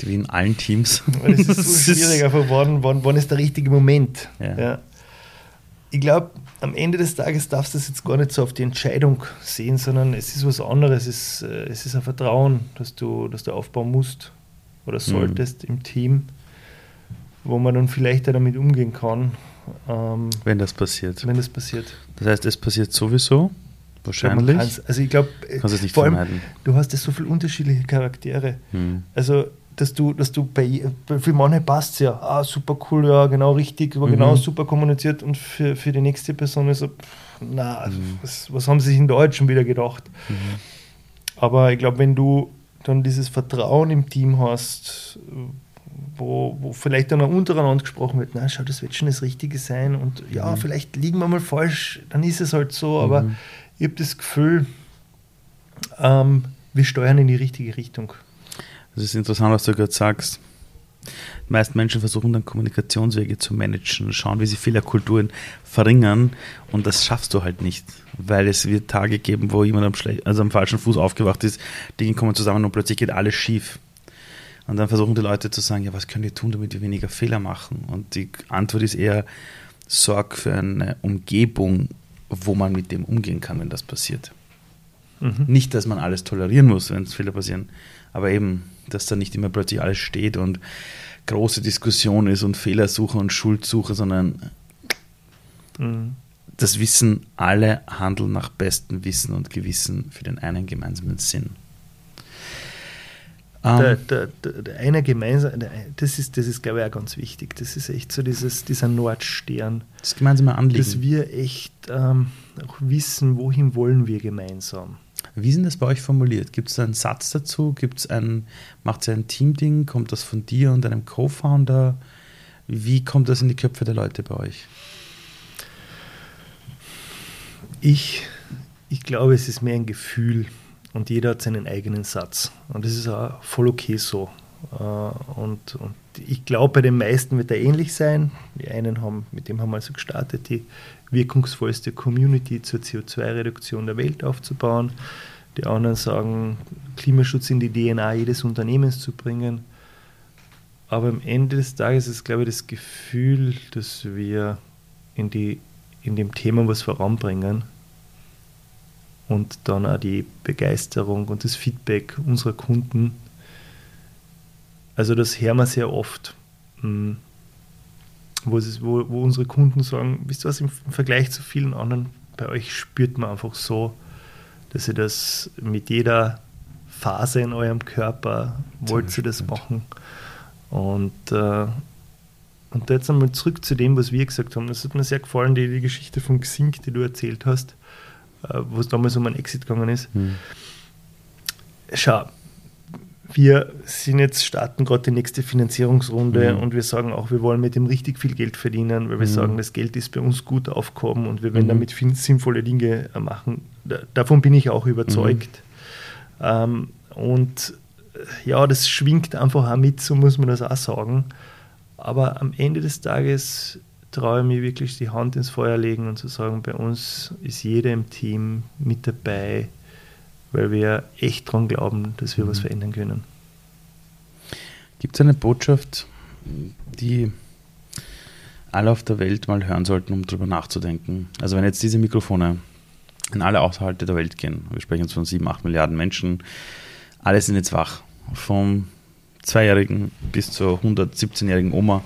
Wie in allen Teams. Weil es ist so [LAUGHS] schwierig, einfach wann, wann, wann ist der richtige Moment? Ja. ja. Ich glaube, am Ende des Tages darfst du das jetzt gar nicht so auf die Entscheidung sehen, sondern es ist was anderes. Es ist, äh, es ist ein Vertrauen, das du, das du aufbauen musst oder mhm. solltest mhm. im Team, wo man dann vielleicht damit umgehen kann. Ähm, wenn das passiert. Wenn das passiert. Das heißt, es passiert sowieso. Wahrscheinlich. also ich glaube, vor allem, du hast ja so viele unterschiedliche Charaktere. Hm. Also dass du, dass du bei, für manche passt es ja, ah, super cool, ja, genau richtig, war mhm. genau super kommuniziert und für, für die nächste Person ist so, na, mhm. was, was haben sie sich in Deutsch schon wieder gedacht? Mhm. Aber ich glaube, wenn du dann dieses Vertrauen im Team hast, wo, wo vielleicht dann auch untereinander gesprochen wird, na, schau, das wird schon das Richtige sein und ja, mhm. vielleicht liegen wir mal falsch, dann ist es halt so, aber mhm. ich habe das Gefühl, ähm, wir steuern in die richtige Richtung. Das ist interessant, was du gerade sagst. Die meisten Menschen versuchen dann Kommunikationswege zu managen, schauen, wie sie Fehlerkulturen verringern und das schaffst du halt nicht, weil es wird Tage geben, wo jemand am, also am falschen Fuß aufgewacht ist, Dinge kommen zusammen und plötzlich geht alles schief. Und dann versuchen die Leute zu sagen, ja, was können wir tun, damit wir weniger Fehler machen? Und die Antwort ist eher, sorg für eine Umgebung, wo man mit dem umgehen kann, wenn das passiert. Mhm. Nicht, dass man alles tolerieren muss, wenn Fehler passieren, aber eben, dass da nicht immer plötzlich alles steht und große Diskussion ist und Fehlersuche und Schuldsuche, sondern mhm. das Wissen, alle handeln nach bestem Wissen und Gewissen für den einen gemeinsamen Sinn. Der, ähm, der, der, der, eine gemeinsam, das ist, das ist, glaube ich, auch ganz wichtig. Das ist echt so dieses, dieser Nordstern. Das gemeinsame Anliegen. Dass wir echt ähm, auch wissen, wohin wollen wir gemeinsam. Wie sind das bei euch formuliert? Gibt es einen Satz dazu? Gibt's ein, macht es ein Teamding? Kommt das von dir und deinem Co-Founder? Wie kommt das in die Köpfe der Leute bei euch? Ich, ich glaube, es ist mehr ein Gefühl und jeder hat seinen eigenen Satz. Und das ist auch voll okay so. Äh, und, und ich glaube, bei den meisten wird er ähnlich sein. Die einen haben, mit dem haben wir also gestartet, die wirkungsvollste Community zur CO2-Reduktion der Welt aufzubauen. Die anderen sagen, Klimaschutz in die DNA jedes Unternehmens zu bringen. Aber am Ende des Tages ist, glaube ich, das Gefühl, dass wir in, die, in dem Thema was voranbringen und dann auch die Begeisterung und das Feedback unserer Kunden. Also das hören wir sehr oft. Hm wo, es, wo, wo unsere Kunden sagen, wisst ihr was, im Vergleich zu vielen anderen, bei euch spürt man einfach so, dass ihr das mit jeder Phase in eurem Körper wollt ihr das machen. Und, äh, und jetzt einmal zurück zu dem, was wir gesagt haben. Das hat mir sehr gefallen, die, die Geschichte von Xing, die du erzählt hast, äh, wo es damals um einen Exit gegangen ist. Hm. Schau, wir sind jetzt, starten gerade die nächste Finanzierungsrunde mhm. und wir sagen auch, wir wollen mit dem richtig viel Geld verdienen, weil wir mhm. sagen, das Geld ist bei uns gut aufgehoben und wir werden mhm. damit sinnvolle Dinge äh, machen. Da, davon bin ich auch überzeugt. Mhm. Ähm, und äh, ja, das schwingt einfach auch mit, so muss man das auch sagen. Aber am Ende des Tages traue ich mir wirklich die Hand ins Feuer legen und zu sagen, bei uns ist jeder im Team mit dabei, weil wir echt daran glauben, dass wir mhm. was verändern können. Gibt es eine Botschaft, die alle auf der Welt mal hören sollten, um darüber nachzudenken? Also wenn jetzt diese Mikrofone in alle Haushalte der Welt gehen, wir sprechen jetzt von 7, 8 Milliarden Menschen, alle sind jetzt wach, vom Zweijährigen bis zur 117-jährigen Oma.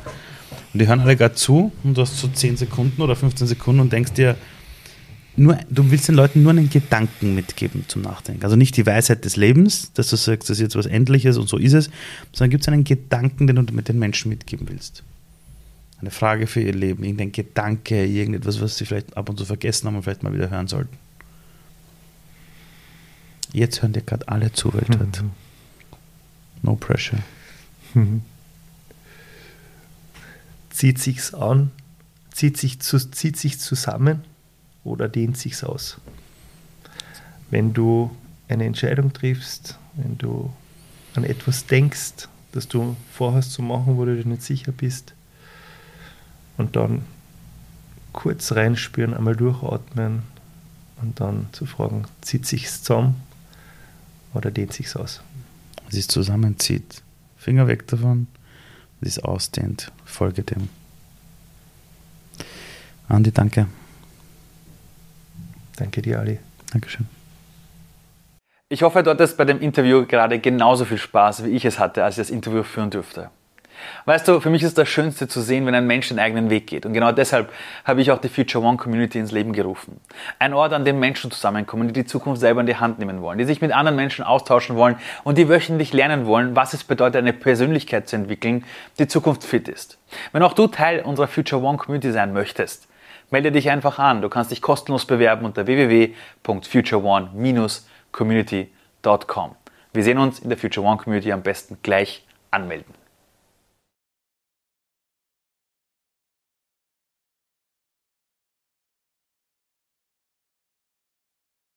Und die hören alle gerade zu und du hast so 10 Sekunden oder 15 Sekunden und denkst dir, nur, du willst den Leuten nur einen Gedanken mitgeben zum Nachdenken. Also nicht die Weisheit des Lebens, dass du sagst, das ist jetzt was Endliches und so ist es, sondern gibt es einen Gedanken, den du mit den Menschen mitgeben willst. Eine Frage für ihr Leben, irgendein Gedanke, irgendetwas, was sie vielleicht ab und zu vergessen haben und vielleicht mal wieder hören sollten. Jetzt hören dir gerade alle zu, weltweit. Mhm. No pressure. Mhm. Zieht sich's an, zieht sich, zu, zieht sich zusammen oder dehnt sich's aus. Wenn du eine Entscheidung triffst, wenn du an etwas denkst, das du vorhast zu machen, wo du dir nicht sicher bist, und dann kurz reinspüren, einmal durchatmen und dann zu fragen, zieht sich's zusammen oder dehnt sich's aus? Es sich zusammenzieht, Finger weg davon, es ausdehnt, folge dem. Andi, danke. Danke dir, Ali. Dankeschön. Ich hoffe, du hattest bei dem Interview gerade genauso viel Spaß, wie ich es hatte, als ich das Interview führen durfte. Weißt du, für mich ist das Schönste zu sehen, wenn ein Mensch den eigenen Weg geht. Und genau deshalb habe ich auch die Future One Community ins Leben gerufen. Ein Ort, an dem Menschen zusammenkommen, die die Zukunft selber in die Hand nehmen wollen, die sich mit anderen Menschen austauschen wollen und die wöchentlich lernen wollen, was es bedeutet, eine Persönlichkeit zu entwickeln, die zukunftsfit ist. Wenn auch du Teil unserer Future One Community sein möchtest, melde dich einfach an. Du kannst dich kostenlos bewerben unter www.futureone-community.com. Wir sehen uns in der Future One Community am besten gleich anmelden.